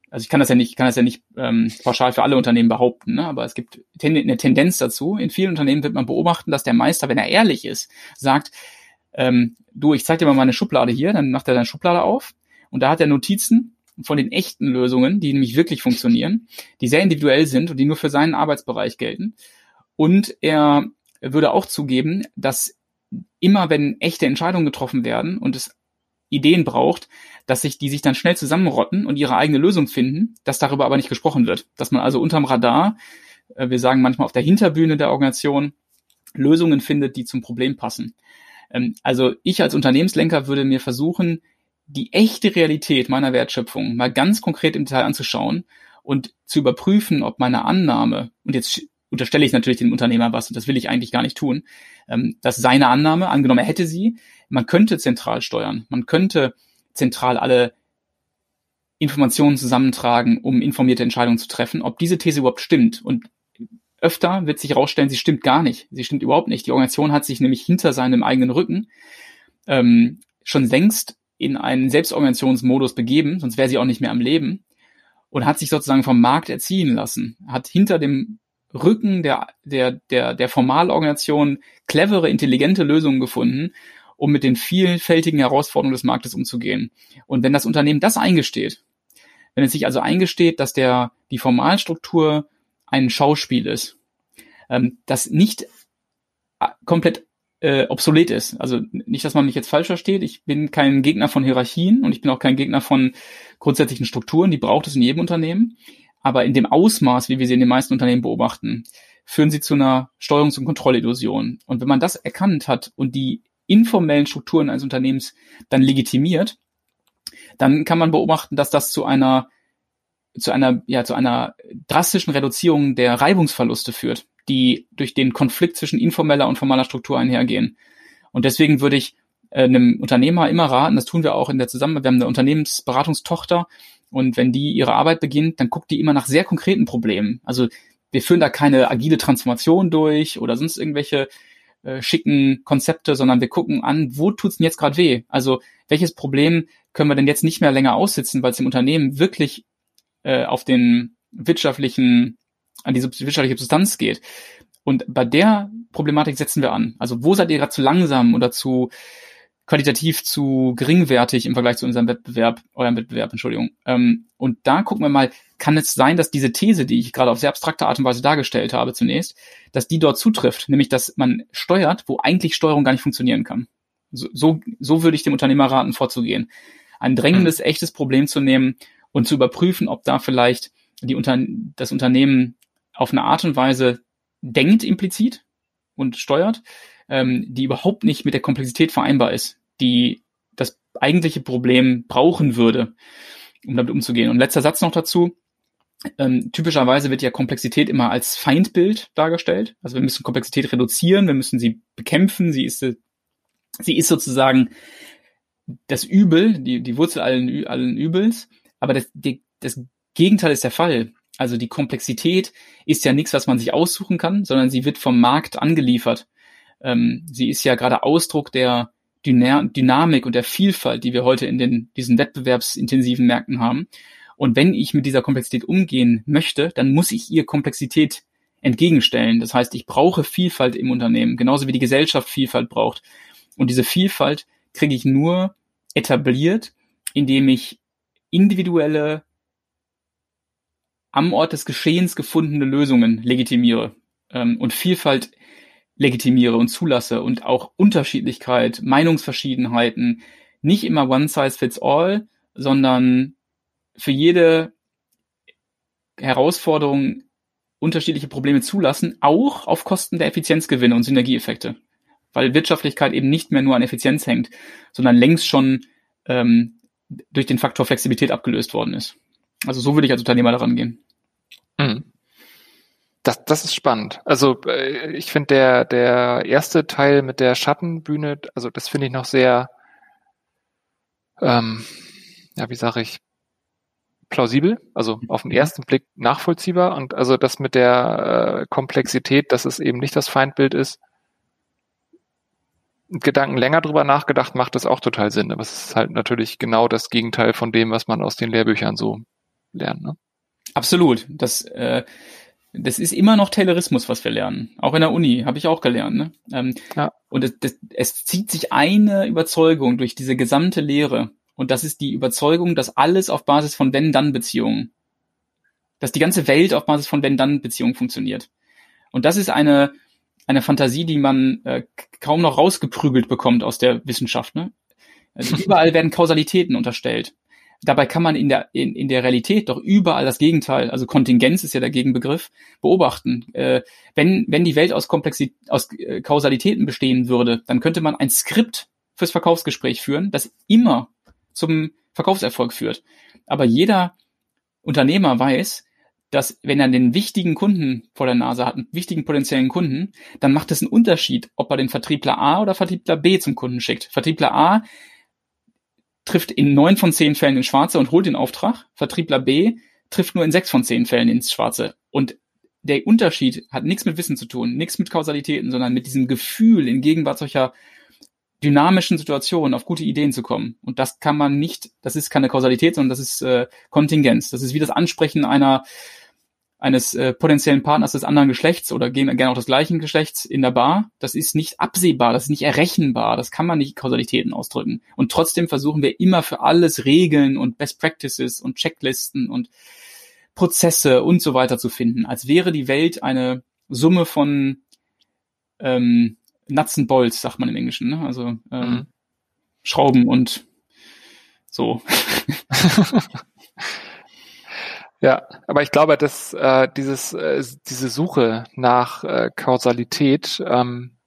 also ich kann das ja nicht, kann das ja nicht ähm, pauschal für alle Unternehmen behaupten, ne? aber es gibt ten, eine Tendenz dazu. In vielen Unternehmen wird man beobachten, dass der Meister, wenn er ehrlich ist, sagt, ähm, du, ich zeig dir mal meine Schublade hier, dann macht er seine Schublade auf und da hat er Notizen von den echten Lösungen, die nämlich wirklich funktionieren, die sehr individuell sind und die nur für seinen Arbeitsbereich gelten. Und er würde auch zugeben, dass immer wenn echte Entscheidungen getroffen werden und es Ideen braucht, dass sich die sich dann schnell zusammenrotten und ihre eigene Lösung finden, dass darüber aber nicht gesprochen wird. Dass man also unterm Radar, äh, wir sagen manchmal auf der Hinterbühne der Organisation, Lösungen findet, die zum Problem passen. Ähm, also ich als Unternehmenslenker würde mir versuchen, die echte Realität meiner Wertschöpfung mal ganz konkret im Detail anzuschauen und zu überprüfen, ob meine Annahme, und jetzt unterstelle ich natürlich dem Unternehmer was, und das will ich eigentlich gar nicht tun, ähm, dass seine Annahme, angenommen er hätte sie, man könnte zentral steuern, man könnte zentral alle Informationen zusammentragen, um informierte Entscheidungen zu treffen, ob diese These überhaupt stimmt. Und öfter wird sich herausstellen, sie stimmt gar nicht. Sie stimmt überhaupt nicht. Die Organisation hat sich nämlich hinter seinem eigenen Rücken ähm, schon längst in einen Selbstorganisationsmodus begeben, sonst wäre sie auch nicht mehr am Leben und hat sich sozusagen vom Markt erziehen lassen, hat hinter dem Rücken der, der, der, der Formalorganisation clevere, intelligente Lösungen gefunden, um mit den vielfältigen Herausforderungen des Marktes umzugehen. Und wenn das Unternehmen das eingesteht, wenn es sich also eingesteht, dass der, die Formalstruktur ein Schauspiel ist, ähm, das nicht äh, komplett äh, obsolet ist. Also nicht, dass man mich jetzt falsch versteht. Ich bin kein Gegner von Hierarchien und ich bin auch kein Gegner von grundsätzlichen Strukturen. Die braucht es in jedem Unternehmen. Aber in dem Ausmaß, wie wir sie in den meisten Unternehmen beobachten, führen sie zu einer Steuerungs- und Kontrollillusion. Und wenn man das erkannt hat und die informellen Strukturen eines Unternehmens dann legitimiert, dann kann man beobachten, dass das zu einer zu einer ja zu einer drastischen Reduzierung der Reibungsverluste führt die durch den Konflikt zwischen informeller und formaler Struktur einhergehen. Und deswegen würde ich äh, einem Unternehmer immer raten, das tun wir auch in der Zusammenarbeit, wir haben eine Unternehmensberatungstochter und wenn die ihre Arbeit beginnt, dann guckt die immer nach sehr konkreten Problemen. Also wir führen da keine agile Transformation durch oder sonst irgendwelche äh, schicken Konzepte, sondern wir gucken an, wo tut's denn jetzt gerade weh? Also welches Problem können wir denn jetzt nicht mehr länger aussitzen, weil es dem Unternehmen wirklich äh, auf den wirtschaftlichen an die wirtschaftliche Substanz geht. Und bei der Problematik setzen wir an. Also wo seid ihr gerade zu langsam oder zu qualitativ zu geringwertig im Vergleich zu unserem Wettbewerb, eurem Wettbewerb, Entschuldigung. Ähm, und da gucken wir mal, kann es sein, dass diese These, die ich gerade auf sehr abstrakte Art und Weise dargestellt habe zunächst, dass die dort zutrifft, nämlich dass man steuert, wo eigentlich Steuerung gar nicht funktionieren kann. So, so, so würde ich dem Unternehmer raten, vorzugehen. Ein drängendes, echtes Problem zu nehmen und zu überprüfen, ob da vielleicht die Unter das Unternehmen auf eine Art und Weise denkt implizit und steuert, ähm, die überhaupt nicht mit der Komplexität vereinbar ist, die das eigentliche Problem brauchen würde, um damit umzugehen. Und letzter Satz noch dazu. Ähm, typischerweise wird ja Komplexität immer als Feindbild dargestellt. Also wir müssen Komplexität reduzieren, wir müssen sie bekämpfen, sie ist, sie ist sozusagen das Übel, die, die Wurzel allen, allen Übels. Aber das, die, das Gegenteil ist der Fall. Also die Komplexität ist ja nichts, was man sich aussuchen kann, sondern sie wird vom Markt angeliefert. Ähm, sie ist ja gerade Ausdruck der Dyna Dynamik und der Vielfalt, die wir heute in den, diesen wettbewerbsintensiven Märkten haben. Und wenn ich mit dieser Komplexität umgehen möchte, dann muss ich ihr Komplexität entgegenstellen. Das heißt, ich brauche Vielfalt im Unternehmen, genauso wie die Gesellschaft Vielfalt braucht. Und diese Vielfalt kriege ich nur etabliert, indem ich individuelle, am Ort des Geschehens gefundene Lösungen legitimiere ähm, und Vielfalt legitimiere und zulasse und auch Unterschiedlichkeit, Meinungsverschiedenheiten, nicht immer one size fits all, sondern für jede Herausforderung unterschiedliche Probleme zulassen, auch auf Kosten der Effizienzgewinne und Synergieeffekte. Weil Wirtschaftlichkeit eben nicht mehr nur an Effizienz hängt, sondern längst schon ähm, durch den Faktor Flexibilität abgelöst worden ist. Also so würde ich als Unternehmer daran gehen. Mhm. Das, das ist spannend. Also äh, ich finde der, der erste Teil mit der Schattenbühne, also das finde ich noch sehr, ähm, ja, wie sage ich, plausibel, also auf den ersten Blick nachvollziehbar und also das mit der äh, Komplexität, dass es eben nicht das Feindbild ist, Gedanken länger drüber nachgedacht, macht das auch total Sinn. Aber es ist halt natürlich genau das Gegenteil von dem, was man aus den Lehrbüchern so lernt. Ne? Absolut. Das äh, das ist immer noch Taylorismus, was wir lernen. Auch in der Uni habe ich auch gelernt. Ne? Ähm, ja. Und es, das, es zieht sich eine Überzeugung durch diese gesamte Lehre. Und das ist die Überzeugung, dass alles auf Basis von Wenn-Dann-Beziehungen, dass die ganze Welt auf Basis von Wenn-Dann-Beziehungen funktioniert. Und das ist eine, eine Fantasie, die man äh, kaum noch rausgeprügelt bekommt aus der Wissenschaft. Ne? Also überall werden Kausalitäten unterstellt. Dabei kann man in der, in, in der Realität doch überall das Gegenteil, also Kontingenz ist ja der Gegenbegriff, beobachten. Äh, wenn, wenn die Welt aus, Komplexi aus äh, Kausalitäten bestehen würde, dann könnte man ein Skript fürs Verkaufsgespräch führen, das immer zum Verkaufserfolg führt. Aber jeder Unternehmer weiß, dass wenn er den wichtigen Kunden vor der Nase hat, einen wichtigen potenziellen Kunden, dann macht es einen Unterschied, ob er den Vertriebler A oder Vertriebler B zum Kunden schickt. Vertriebler A trifft in neun von zehn Fällen ins Schwarze und holt den Auftrag. Vertriebler B trifft nur in sechs von zehn Fällen ins Schwarze. Und der Unterschied hat nichts mit Wissen zu tun, nichts mit Kausalitäten, sondern mit diesem Gefühl, in Gegenwart solcher dynamischen Situationen auf gute Ideen zu kommen. Und das kann man nicht, das ist keine Kausalität, sondern das ist äh, Kontingenz. Das ist wie das Ansprechen einer eines äh, potenziellen Partners des anderen Geschlechts oder gerne auch des gleichen Geschlechts in der Bar, das ist nicht absehbar, das ist nicht errechenbar, das kann man nicht Kausalitäten ausdrücken. Und trotzdem versuchen wir immer für alles Regeln und Best Practices und Checklisten und Prozesse und so weiter zu finden, als wäre die Welt eine Summe von ähm, Nuts and Bolts, sagt man im Englischen, ne? also ähm, mhm. Schrauben und so. Ja, aber ich glaube, dass äh, dieses, äh, diese Suche nach äh, Kausalität, ähm,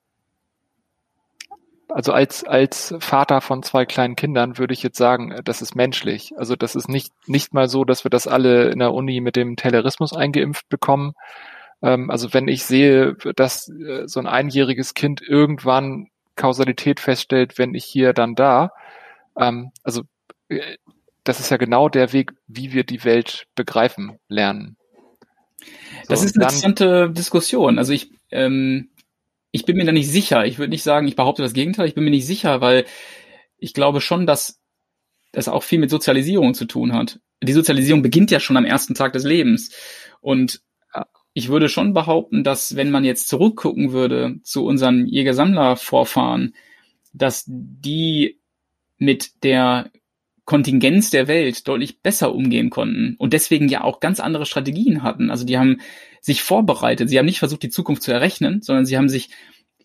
also als, als Vater von zwei kleinen Kindern würde ich jetzt sagen, äh, das ist menschlich. Also das ist nicht, nicht mal so, dass wir das alle in der Uni mit dem Taylorismus eingeimpft bekommen. Ähm, also wenn ich sehe, dass äh, so ein einjähriges Kind irgendwann Kausalität feststellt, wenn ich hier, dann da, ähm, also äh, das ist ja genau der Weg, wie wir die Welt begreifen lernen. So, das ist eine interessante Diskussion. Also ich, ähm, ich bin mir da nicht sicher. Ich würde nicht sagen, ich behaupte das Gegenteil. Ich bin mir nicht sicher, weil ich glaube schon, dass das auch viel mit Sozialisierung zu tun hat. Die Sozialisierung beginnt ja schon am ersten Tag des Lebens. Und ich würde schon behaupten, dass wenn man jetzt zurückgucken würde zu unseren Jägersammler-Vorfahren, dass die mit der Kontingenz der Welt deutlich besser umgehen konnten und deswegen ja auch ganz andere Strategien hatten. Also die haben sich vorbereitet. Sie haben nicht versucht, die Zukunft zu errechnen, sondern sie haben sich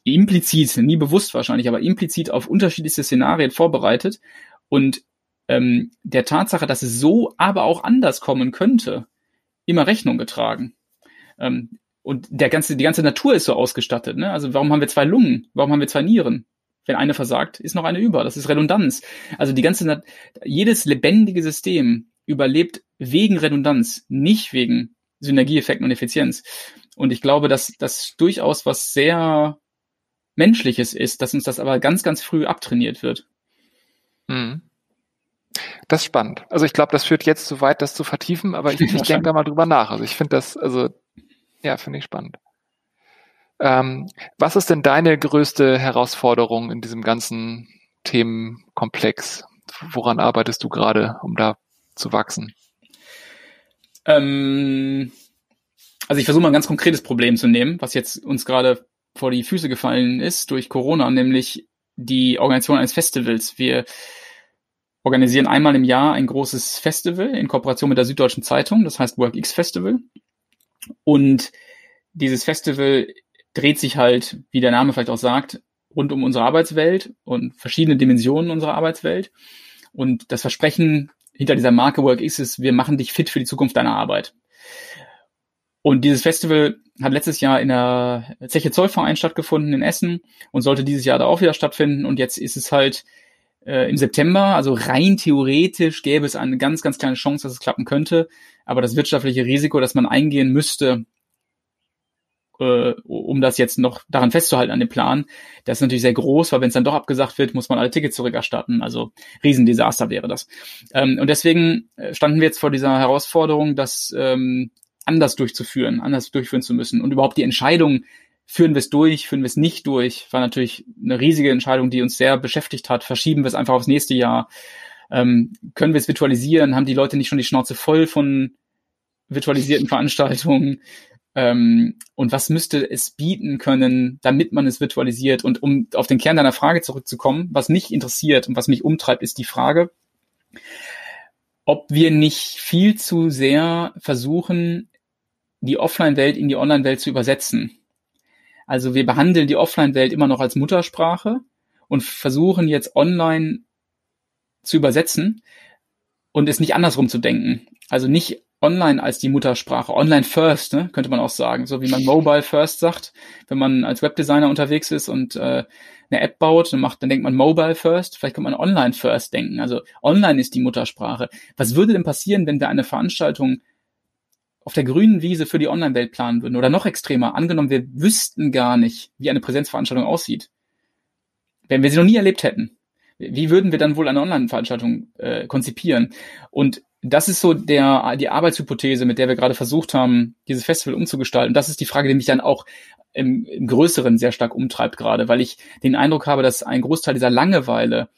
implizit, nie bewusst wahrscheinlich, aber implizit auf unterschiedlichste Szenarien vorbereitet und ähm, der Tatsache, dass es so, aber auch anders kommen könnte, immer Rechnung getragen. Ähm, und der ganze, die ganze Natur ist so ausgestattet. Ne? Also warum haben wir zwei Lungen? Warum haben wir zwei Nieren? Wenn eine versagt, ist noch eine über. Das ist Redundanz. Also die ganze, jedes lebendige System überlebt wegen Redundanz, nicht wegen Synergieeffekten und Effizienz. Und ich glaube, dass das durchaus was sehr Menschliches ist, dass uns das aber ganz, ganz früh abtrainiert wird. Mhm. Das ist spannend. Also ich glaube, das führt jetzt zu weit, das zu vertiefen, aber ich, ich denke da mal drüber nach. Also ich finde das, also ja, finde ich spannend. Ähm, was ist denn deine größte Herausforderung in diesem ganzen Themenkomplex? Woran arbeitest du gerade, um da zu wachsen? Ähm, also ich versuche mal ein ganz konkretes Problem zu nehmen, was jetzt uns gerade vor die Füße gefallen ist durch Corona, nämlich die Organisation eines Festivals. Wir organisieren einmal im Jahr ein großes Festival in Kooperation mit der Süddeutschen Zeitung, das heißt WorkX Festival. Und dieses Festival dreht sich halt, wie der Name vielleicht auch sagt, rund um unsere Arbeitswelt und verschiedene Dimensionen unserer Arbeitswelt. Und das Versprechen hinter dieser Marke WorkX ist, wir machen dich fit für die Zukunft deiner Arbeit. Und dieses Festival hat letztes Jahr in der Zeche Zollverein stattgefunden in Essen und sollte dieses Jahr da auch wieder stattfinden. Und jetzt ist es halt äh, im September. Also rein theoretisch gäbe es eine ganz, ganz kleine Chance, dass es klappen könnte. Aber das wirtschaftliche Risiko, das man eingehen müsste, äh, um das jetzt noch daran festzuhalten an dem Plan, das ist natürlich sehr groß, weil wenn es dann doch abgesagt wird, muss man alle Tickets zurückerstatten. Also Riesendesaster wäre das. Ähm, und deswegen äh, standen wir jetzt vor dieser Herausforderung, das ähm, anders durchzuführen, anders durchführen zu müssen und überhaupt die Entscheidung Führen wir es durch, führen wir es nicht durch, war natürlich eine riesige Entscheidung, die uns sehr beschäftigt hat. Verschieben wir es einfach aufs nächste Jahr? Ähm, können wir es virtualisieren? Haben die Leute nicht schon die Schnauze voll von virtualisierten Veranstaltungen? Ähm, und was müsste es bieten können, damit man es virtualisiert? Und um auf den Kern deiner Frage zurückzukommen, was mich interessiert und was mich umtreibt, ist die Frage, ob wir nicht viel zu sehr versuchen, die Offline-Welt in die Online-Welt zu übersetzen. Also wir behandeln die Offline-Welt immer noch als Muttersprache und versuchen jetzt online zu übersetzen und es nicht andersrum zu denken. Also nicht online als die Muttersprache, online first, ne, könnte man auch sagen, so wie man mobile first sagt, wenn man als Webdesigner unterwegs ist und äh, eine App baut, dann macht, dann denkt man mobile first, vielleicht kann man online first denken. Also online ist die Muttersprache. Was würde denn passieren, wenn wir eine Veranstaltung auf der grünen Wiese für die Online-Welt planen würden oder noch extremer, angenommen, wir wüssten gar nicht, wie eine Präsenzveranstaltung aussieht, wenn wir sie noch nie erlebt hätten, wie würden wir dann wohl eine Online-Veranstaltung äh, konzipieren? Und das ist so der, die Arbeitshypothese, mit der wir gerade versucht haben, dieses Festival umzugestalten. Das ist die Frage, die mich dann auch im, im Größeren sehr stark umtreibt gerade, weil ich den Eindruck habe, dass ein Großteil dieser Langeweile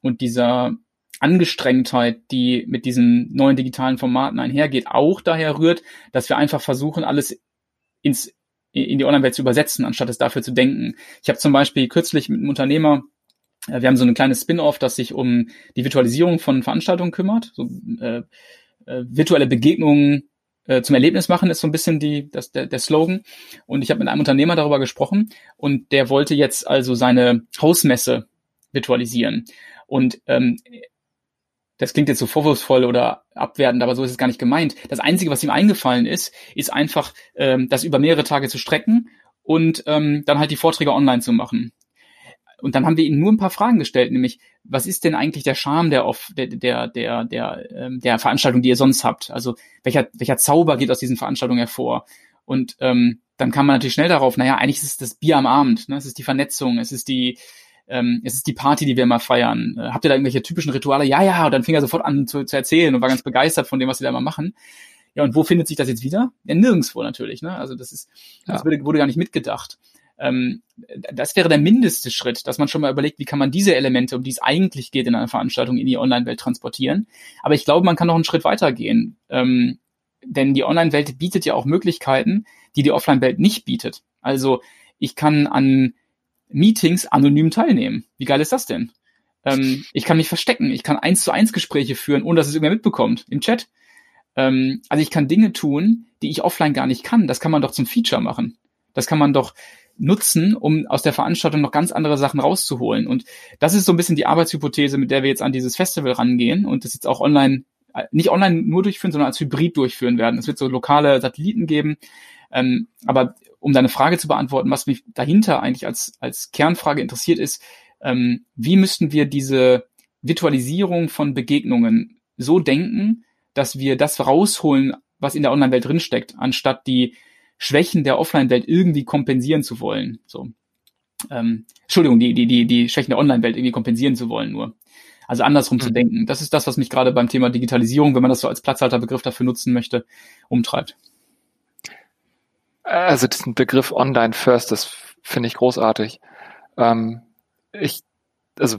und dieser Angestrengtheit, die mit diesen neuen digitalen Formaten einhergeht, auch daher rührt, dass wir einfach versuchen, alles ins, in die Online-Welt zu übersetzen, anstatt es dafür zu denken. Ich habe zum Beispiel kürzlich mit einem Unternehmer, wir haben so ein kleines Spin-off, das sich um die Virtualisierung von Veranstaltungen kümmert. So, äh, äh, virtuelle Begegnungen äh, zum Erlebnis machen ist so ein bisschen die, das, der, der Slogan. Und ich habe mit einem Unternehmer darüber gesprochen und der wollte jetzt also seine Hausmesse virtualisieren. Und ähm, das klingt jetzt so vorwurfsvoll oder abwertend, aber so ist es gar nicht gemeint. Das Einzige, was ihm eingefallen ist, ist einfach, ähm, das über mehrere Tage zu strecken und ähm, dann halt die Vorträge online zu machen. Und dann haben wir ihm nur ein paar Fragen gestellt, nämlich, was ist denn eigentlich der Charme der, der, der, der, der, ähm, der Veranstaltung, die ihr sonst habt? Also welcher, welcher Zauber geht aus diesen Veranstaltungen hervor? Und ähm, dann kam man natürlich schnell darauf, naja, eigentlich ist es das Bier am Abend, ne? es ist die Vernetzung, es ist die, ähm, es ist die Party, die wir mal feiern. Äh, habt ihr da irgendwelche typischen Rituale? Ja, ja, und dann fing er sofort an zu, zu erzählen und war ganz begeistert von dem, was sie da mal machen. Ja, und wo findet sich das jetzt wieder? Ja, nirgendwo natürlich. Ne? Also das ist, ja. das wurde, wurde gar nicht mitgedacht. Ähm, das wäre der mindeste Schritt, dass man schon mal überlegt, wie kann man diese Elemente, um die es eigentlich geht in einer Veranstaltung, in die Online-Welt transportieren. Aber ich glaube, man kann noch einen Schritt weiter gehen. Ähm, denn die Online-Welt bietet ja auch Möglichkeiten, die die Offline-Welt nicht bietet. Also ich kann an Meetings anonym teilnehmen. Wie geil ist das denn? Ähm, ich kann mich verstecken. Ich kann eins zu eins Gespräche führen, ohne dass es irgendwer mitbekommt im Chat. Ähm, also ich kann Dinge tun, die ich offline gar nicht kann. Das kann man doch zum Feature machen. Das kann man doch nutzen, um aus der Veranstaltung noch ganz andere Sachen rauszuholen. Und das ist so ein bisschen die Arbeitshypothese, mit der wir jetzt an dieses Festival rangehen und das jetzt auch online, äh, nicht online nur durchführen, sondern als Hybrid durchführen werden. Es wird so lokale Satelliten geben. Ähm, aber um deine Frage zu beantworten, was mich dahinter eigentlich als, als Kernfrage interessiert ist, ähm, wie müssten wir diese Virtualisierung von Begegnungen so denken, dass wir das rausholen, was in der Online-Welt drinsteckt, anstatt die Schwächen der Offline-Welt irgendwie kompensieren zu wollen. So. Ähm, Entschuldigung, die, die, die, die Schwächen der Online-Welt irgendwie kompensieren zu wollen nur. Also andersrum mhm. zu denken. Das ist das, was mich gerade beim Thema Digitalisierung, wenn man das so als Platzhalterbegriff dafür nutzen möchte, umtreibt. Also diesen Begriff Online First, das finde ich großartig. Ähm, ich, also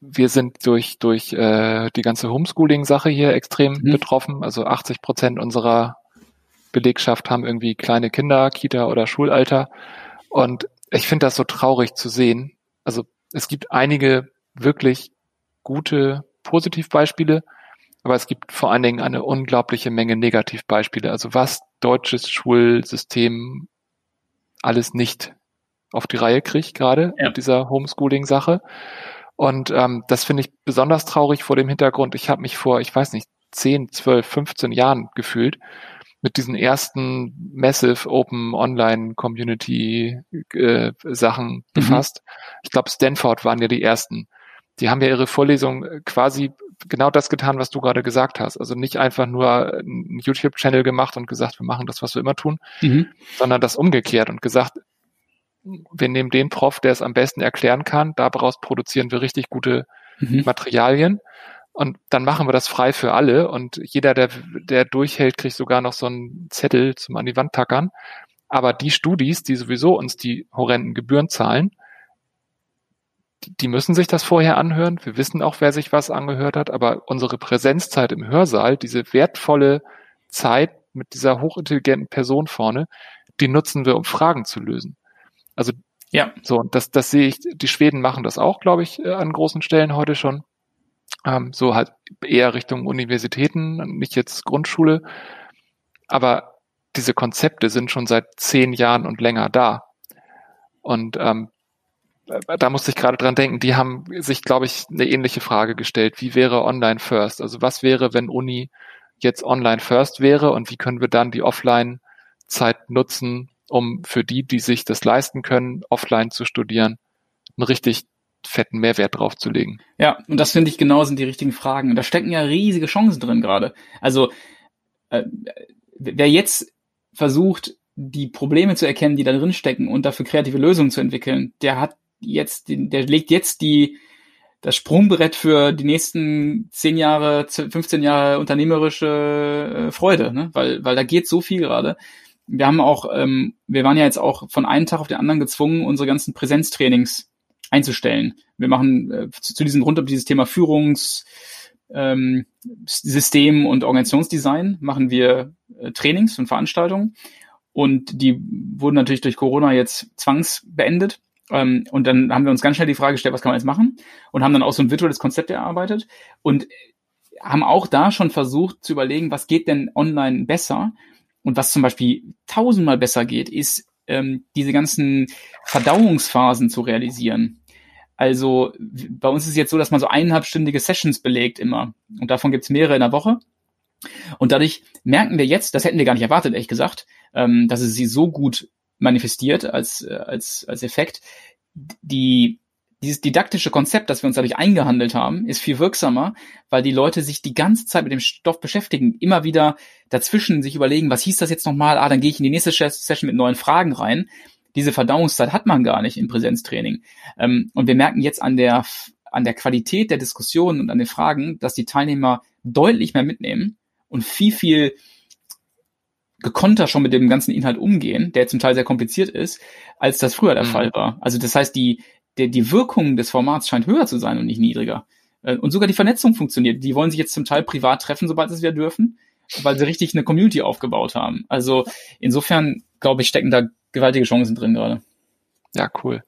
wir sind durch durch äh, die ganze Homeschooling-Sache hier extrem mhm. betroffen. Also 80 Prozent unserer Belegschaft haben irgendwie kleine Kinder, Kita oder Schulalter. Und ich finde das so traurig zu sehen. Also es gibt einige wirklich gute Positivbeispiele, aber es gibt vor allen Dingen eine unglaubliche Menge Negativbeispiele. Also was deutsches Schulsystem alles nicht auf die Reihe kriegt, gerade ja. mit dieser Homeschooling-Sache. Und ähm, das finde ich besonders traurig vor dem Hintergrund. Ich habe mich vor, ich weiß nicht, 10, 12, 15 Jahren gefühlt mit diesen ersten Massive Open Online Community äh, Sachen mhm. befasst. Ich glaube, Stanford waren ja die ersten. Die haben ja ihre Vorlesung quasi genau das getan, was du gerade gesagt hast. Also nicht einfach nur einen YouTube-Channel gemacht und gesagt, wir machen das, was wir immer tun, mhm. sondern das umgekehrt und gesagt, wir nehmen den Prof, der es am besten erklären kann, daraus produzieren wir richtig gute mhm. Materialien und dann machen wir das frei für alle und jeder, der, der durchhält, kriegt sogar noch so einen Zettel zum an die Wand tackern. Aber die Studis, die sowieso uns die horrenden Gebühren zahlen, die müssen sich das vorher anhören. Wir wissen auch, wer sich was angehört hat, aber unsere Präsenzzeit im Hörsaal, diese wertvolle Zeit mit dieser hochintelligenten Person vorne, die nutzen wir, um Fragen zu lösen. Also ja, so, das, das sehe ich, die Schweden machen das auch, glaube ich, äh, an großen Stellen heute schon ähm, so halt eher Richtung Universitäten, nicht jetzt Grundschule. Aber diese Konzepte sind schon seit zehn Jahren und länger da. Und ähm, da musste ich gerade dran denken, die haben sich, glaube ich, eine ähnliche Frage gestellt. Wie wäre Online First? Also was wäre, wenn Uni jetzt Online First wäre und wie können wir dann die Offline-Zeit nutzen, um für die, die sich das leisten können, offline zu studieren, ein richtig fetten Mehrwert draufzulegen. Ja, und das finde ich genau sind die richtigen Fragen. Und da stecken ja riesige Chancen drin gerade. Also äh, wer jetzt versucht, die Probleme zu erkennen, die da drin stecken und dafür kreative Lösungen zu entwickeln, der hat jetzt, der legt jetzt die das Sprungbrett für die nächsten zehn Jahre, 15 Jahre unternehmerische äh, Freude, ne? weil, weil da geht so viel gerade. Wir haben auch, ähm, wir waren ja jetzt auch von einem Tag auf den anderen gezwungen, unsere ganzen Präsenztrainings einzustellen. Wir machen äh, zu, zu diesem rund um dieses Thema Führungs ähm, und Organisationsdesign machen wir äh, Trainings und Veranstaltungen und die wurden natürlich durch Corona jetzt zwangsbeendet. Ähm, und dann haben wir uns ganz schnell die Frage gestellt, was kann man jetzt machen? Und haben dann auch so ein virtuelles Konzept erarbeitet und haben auch da schon versucht zu überlegen, was geht denn online besser? Und was zum Beispiel tausendmal besser geht, ist ähm, diese ganzen Verdauungsphasen zu realisieren. Also bei uns ist es jetzt so, dass man so eineinhalbstündige Sessions belegt immer. Und davon gibt's mehrere in der Woche. Und dadurch merken wir jetzt, das hätten wir gar nicht erwartet, ehrlich gesagt, ähm, dass es sie so gut manifestiert als, äh, als, als Effekt. Die, dieses didaktische Konzept, das wir uns dadurch eingehandelt haben, ist viel wirksamer, weil die Leute sich die ganze Zeit mit dem Stoff beschäftigen, immer wieder dazwischen sich überlegen, was hieß das jetzt nochmal? Ah, dann gehe ich in die nächste Session mit neuen Fragen rein diese Verdauungszeit hat man gar nicht im Präsenztraining. Ähm, und wir merken jetzt an der, an der Qualität der Diskussionen und an den Fragen, dass die Teilnehmer deutlich mehr mitnehmen und viel, viel gekonter schon mit dem ganzen Inhalt umgehen, der zum Teil sehr kompliziert ist, als das früher der mhm. Fall war. Also das heißt, die, der, die Wirkung des Formats scheint höher zu sein und nicht niedriger. Äh, und sogar die Vernetzung funktioniert. Die wollen sich jetzt zum Teil privat treffen, sobald sie es wieder dürfen. weil sie richtig eine Community aufgebaut haben. Also insofern, glaube ich, stecken da gewaltige Chancen drin gerade. Ja, cool.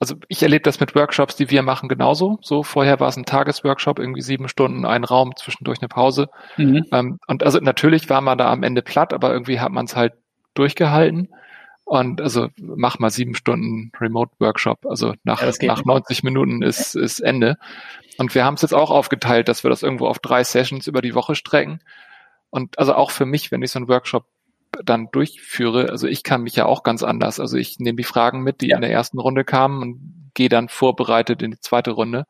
Also ich erlebe das mit Workshops, die wir machen, genauso. So vorher war es ein Tagesworkshop, irgendwie sieben Stunden, ein Raum, zwischendurch eine Pause. Mhm. Ähm, und also natürlich war man da am Ende platt, aber irgendwie hat man es halt durchgehalten. Und also mach mal sieben Stunden Remote-Workshop. Also nach, ja, nach 90 Minuten ist, ist Ende. Und wir haben es jetzt auch aufgeteilt, dass wir das irgendwo auf drei Sessions über die Woche strecken. Und also auch für mich, wenn ich so einen Workshop dann durchführe, also ich kann mich ja auch ganz anders. Also ich nehme die Fragen mit, die ja. in der ersten Runde kamen und gehe dann vorbereitet in die zweite Runde.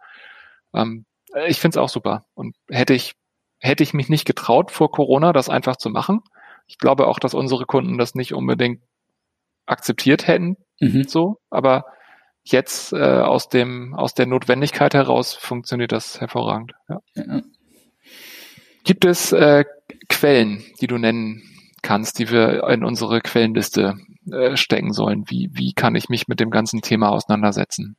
Ähm, ich finde es auch super. Und hätte ich, hätte ich mich nicht getraut, vor Corona das einfach zu machen. Ich glaube auch, dass unsere Kunden das nicht unbedingt akzeptiert hätten, mhm. so, aber jetzt äh, aus dem aus der Notwendigkeit heraus funktioniert das hervorragend. Ja. Ja. Gibt es äh, Quellen, die du nennen kannst, die wir in unsere Quellenliste äh, stecken sollen? Wie, wie kann ich mich mit dem ganzen Thema auseinandersetzen?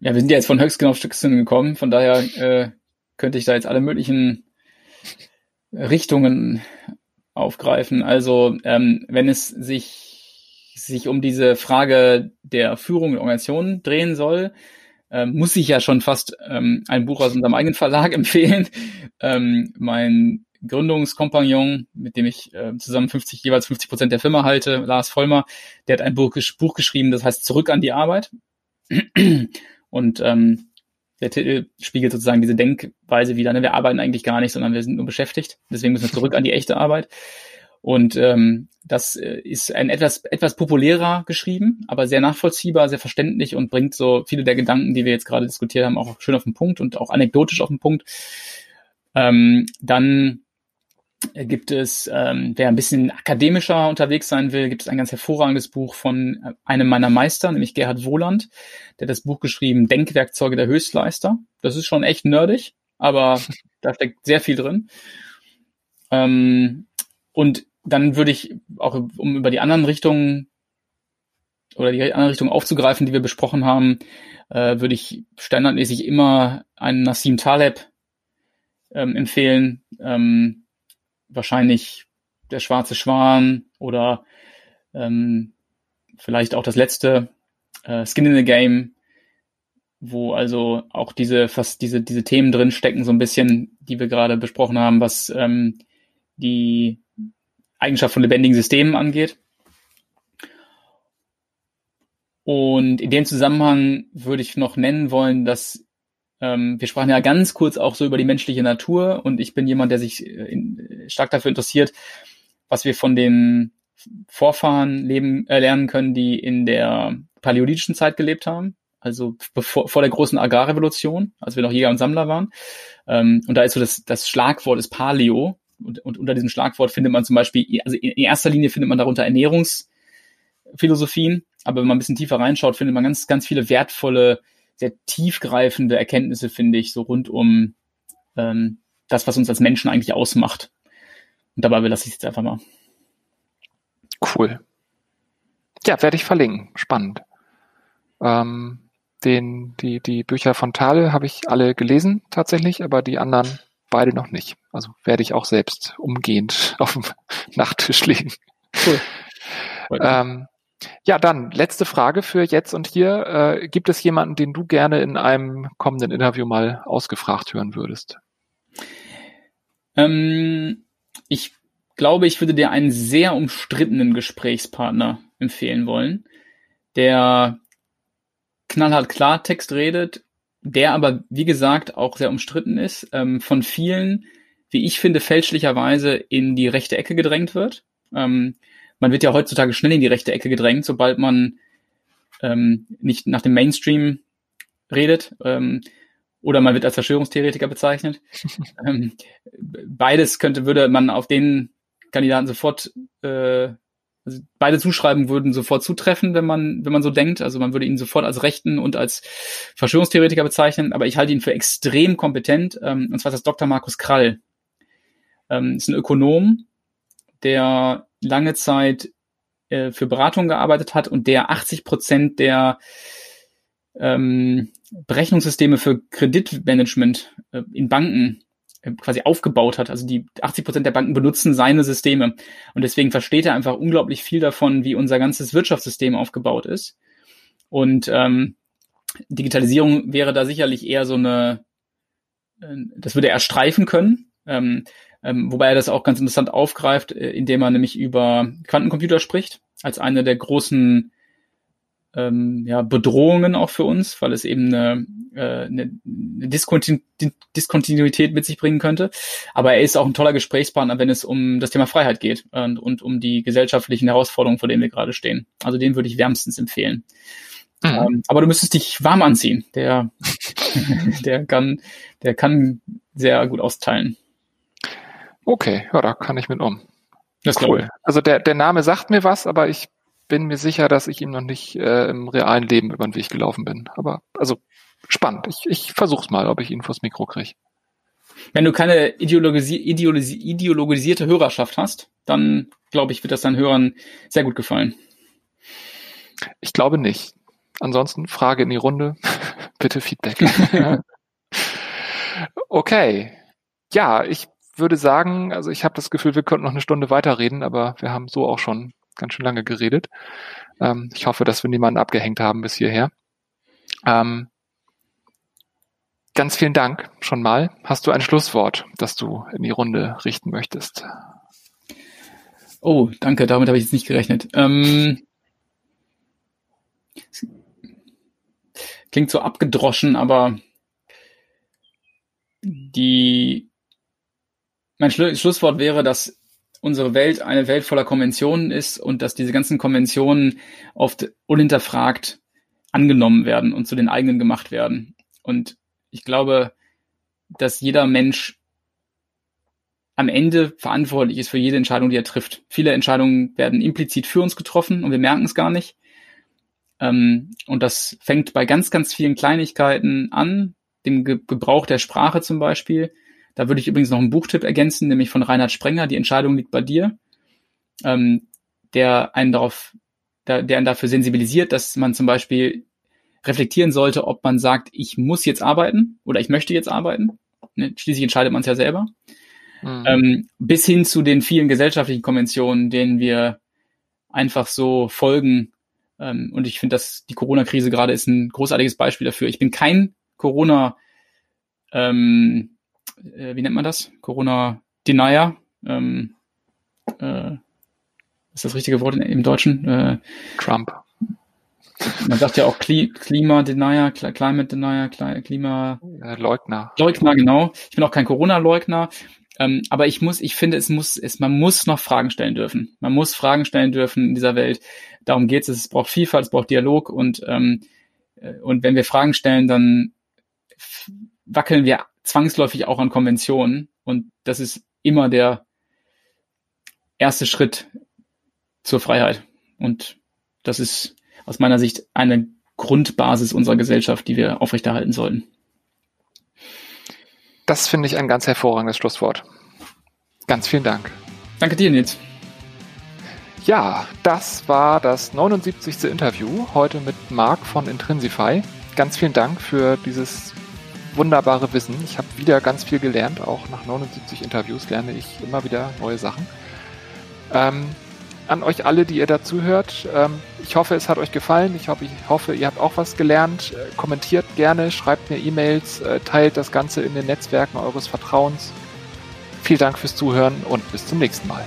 Ja, wir sind ja jetzt von Höchstgen auf Stückchen gekommen, von daher äh, könnte ich da jetzt alle möglichen Richtungen aufgreifen. Also ähm, wenn es sich sich um diese Frage der Führung in Organisationen drehen soll, ähm, muss ich ja schon fast ähm, ein Buch aus unserem eigenen Verlag empfehlen. Ähm, mein Gründungskompagnon, mit dem ich äh, zusammen 50, jeweils 50 Prozent der Firma halte, Lars Vollmer, der hat ein Buch, Buch geschrieben, das heißt Zurück an die Arbeit. Und ähm, der Titel spiegelt sozusagen diese Denkweise wieder. Ne? Wir arbeiten eigentlich gar nicht, sondern wir sind nur beschäftigt. Deswegen müssen wir zurück an die echte Arbeit. Und ähm, das äh, ist ein etwas, etwas populärer geschrieben, aber sehr nachvollziehbar, sehr verständlich und bringt so viele der Gedanken, die wir jetzt gerade diskutiert haben, auch schön auf den Punkt und auch anekdotisch auf den Punkt. Ähm, dann gibt es, ähm, wer ein bisschen akademischer unterwegs sein will, gibt es ein ganz hervorragendes Buch von äh, einem meiner Meister, nämlich Gerhard Wohland, der das Buch geschrieben, Denkwerkzeuge der Höchstleister. Das ist schon echt nerdig, aber da steckt sehr viel drin. Ähm, und dann würde ich auch, um über die anderen Richtungen oder die anderen Richtungen aufzugreifen, die wir besprochen haben, äh, würde ich standardmäßig immer einen Nassim Taleb ähm, empfehlen. Ähm, wahrscheinlich der schwarze Schwan oder ähm, vielleicht auch das letzte äh, Skin in the Game, wo also auch diese fast diese diese Themen drin stecken so ein bisschen, die wir gerade besprochen haben, was ähm, die Eigenschaft von lebendigen Systemen angeht. Und in dem Zusammenhang würde ich noch nennen wollen, dass ähm, wir sprachen ja ganz kurz auch so über die menschliche Natur und ich bin jemand, der sich äh, in, stark dafür interessiert, was wir von den Vorfahren leben, äh, lernen können, die in der paläolithischen Zeit gelebt haben, also bevor, vor der großen Agrarrevolution, als wir noch Jäger und Sammler waren. Ähm, und da ist so das, das Schlagwort ist Paleo. Und, und unter diesem Schlagwort findet man zum Beispiel, also in erster Linie findet man darunter Ernährungsphilosophien, aber wenn man ein bisschen tiefer reinschaut, findet man ganz, ganz viele wertvolle sehr tiefgreifende Erkenntnisse, finde ich, so rund um ähm, das, was uns als Menschen eigentlich ausmacht. Und dabei belasse ich es jetzt einfach mal. Cool. Ja, werde ich verlinken. Spannend. Ähm, den, die, die Bücher von Thale habe ich alle gelesen tatsächlich, aber die anderen beide noch nicht. Also werde ich auch selbst umgehend auf dem Nachttisch legen. Cool. Ähm, ja, dann letzte Frage für jetzt und hier. Äh, gibt es jemanden, den du gerne in einem kommenden Interview mal ausgefragt hören würdest? Ähm, ich glaube, ich würde dir einen sehr umstrittenen Gesprächspartner empfehlen wollen, der knallhart Klartext redet, der aber, wie gesagt, auch sehr umstritten ist, ähm, von vielen, wie ich finde, fälschlicherweise in die rechte Ecke gedrängt wird. Ähm, man wird ja heutzutage schnell in die rechte Ecke gedrängt, sobald man ähm, nicht nach dem Mainstream redet. Ähm, oder man wird als Verschwörungstheoretiker bezeichnet. ähm, beides könnte, würde man auf den Kandidaten sofort, äh, also beide Zuschreiben würden sofort zutreffen, wenn man, wenn man so denkt. Also man würde ihn sofort als Rechten und als Verschwörungstheoretiker bezeichnen, aber ich halte ihn für extrem kompetent, ähm, und zwar ist das Dr. Markus Krall. Ähm, ist ein Ökonom, der lange Zeit äh, für Beratung gearbeitet hat und der 80 Prozent der ähm, Berechnungssysteme für Kreditmanagement äh, in Banken äh, quasi aufgebaut hat. Also die 80 Prozent der Banken benutzen seine Systeme. Und deswegen versteht er einfach unglaublich viel davon, wie unser ganzes Wirtschaftssystem aufgebaut ist. Und ähm, Digitalisierung wäre da sicherlich eher so eine, äh, das würde er streifen können. Ähm, ähm, wobei er das auch ganz interessant aufgreift, äh, indem er nämlich über Quantencomputer spricht, als eine der großen ähm, ja, Bedrohungen auch für uns, weil es eben eine, äh, eine Diskontinu Diskontinuität mit sich bringen könnte. Aber er ist auch ein toller Gesprächspartner, wenn es um das Thema Freiheit geht und, und um die gesellschaftlichen Herausforderungen, vor denen wir gerade stehen. Also den würde ich wärmstens empfehlen. Mhm. Ähm, aber du müsstest dich warm anziehen. Der, der kann, der kann sehr gut austeilen. Okay, ja, da kann ich mit um. Das cool. Also der, der Name sagt mir was, aber ich bin mir sicher, dass ich ihm noch nicht äh, im realen Leben über den Weg gelaufen bin. Aber also spannend. Ich, ich versuch's mal, ob ich ihn vors Mikro kriege. Wenn du keine ideologisi ideologisi ideologisierte Hörerschaft hast, dann glaube ich, wird das deinen Hörern sehr gut gefallen. Ich glaube nicht. Ansonsten Frage in die Runde. Bitte Feedback. okay. Ja, ich würde sagen, also ich habe das Gefühl, wir könnten noch eine Stunde weiterreden, aber wir haben so auch schon ganz schön lange geredet. Ähm, ich hoffe, dass wir niemanden abgehängt haben bis hierher. Ähm, ganz vielen Dank schon mal. Hast du ein Schlusswort, das du in die Runde richten möchtest? Oh, danke, damit habe ich jetzt nicht gerechnet. Ähm, klingt so abgedroschen, aber die mein Schlusswort wäre, dass unsere Welt eine Welt voller Konventionen ist und dass diese ganzen Konventionen oft unhinterfragt angenommen werden und zu den eigenen gemacht werden. Und ich glaube, dass jeder Mensch am Ende verantwortlich ist für jede Entscheidung, die er trifft. Viele Entscheidungen werden implizit für uns getroffen und wir merken es gar nicht. Ähm, und das fängt bei ganz, ganz vielen Kleinigkeiten an, dem Gebrauch der Sprache zum Beispiel, da würde ich übrigens noch einen Buchtipp ergänzen, nämlich von Reinhard Sprenger, Die Entscheidung liegt bei dir, ähm, der einen darauf, der, der einen dafür sensibilisiert, dass man zum Beispiel reflektieren sollte, ob man sagt, ich muss jetzt arbeiten oder ich möchte jetzt arbeiten. Ne? Schließlich entscheidet man es ja selber. Mhm. Ähm, bis hin zu den vielen gesellschaftlichen Konventionen, denen wir einfach so folgen. Ähm, und ich finde, dass die Corona-Krise gerade ist ein großartiges Beispiel dafür. Ich bin kein Corona ähm, äh, wie nennt man das? Corona-Denier. Ähm, äh, ist das richtige Wort im Deutschen? Äh, Trump. Man sagt ja auch Kli Klima-Denier, Climate Denier, Klima... Äh, Leugner. Leugner, genau. Ich bin auch kein Corona-Leugner. Ähm, aber ich muss, ich finde, es muss, es, man muss noch Fragen stellen dürfen. Man muss Fragen stellen dürfen in dieser Welt. Darum geht es. Es braucht Vielfalt, es braucht Dialog und ähm, äh, und wenn wir Fragen stellen, dann wackeln wir zwangsläufig auch an Konventionen und das ist immer der erste Schritt zur Freiheit. Und das ist aus meiner Sicht eine Grundbasis unserer Gesellschaft, die wir aufrechterhalten sollten. Das finde ich ein ganz hervorragendes Schlusswort. Ganz vielen Dank. Danke dir, Nils. Ja, das war das 79. Interview heute mit Marc von Intrinsify. Ganz vielen Dank für dieses wunderbare Wissen. Ich habe wieder ganz viel gelernt. Auch nach 79 Interviews lerne ich immer wieder neue Sachen. Ähm, an euch alle, die ihr dazu hört. Ähm, ich hoffe, es hat euch gefallen. Ich hoffe, ich hoffe, ihr habt auch was gelernt. Äh, kommentiert gerne, schreibt mir E-Mails, äh, teilt das Ganze in den Netzwerken eures Vertrauens. Vielen Dank fürs Zuhören und bis zum nächsten Mal.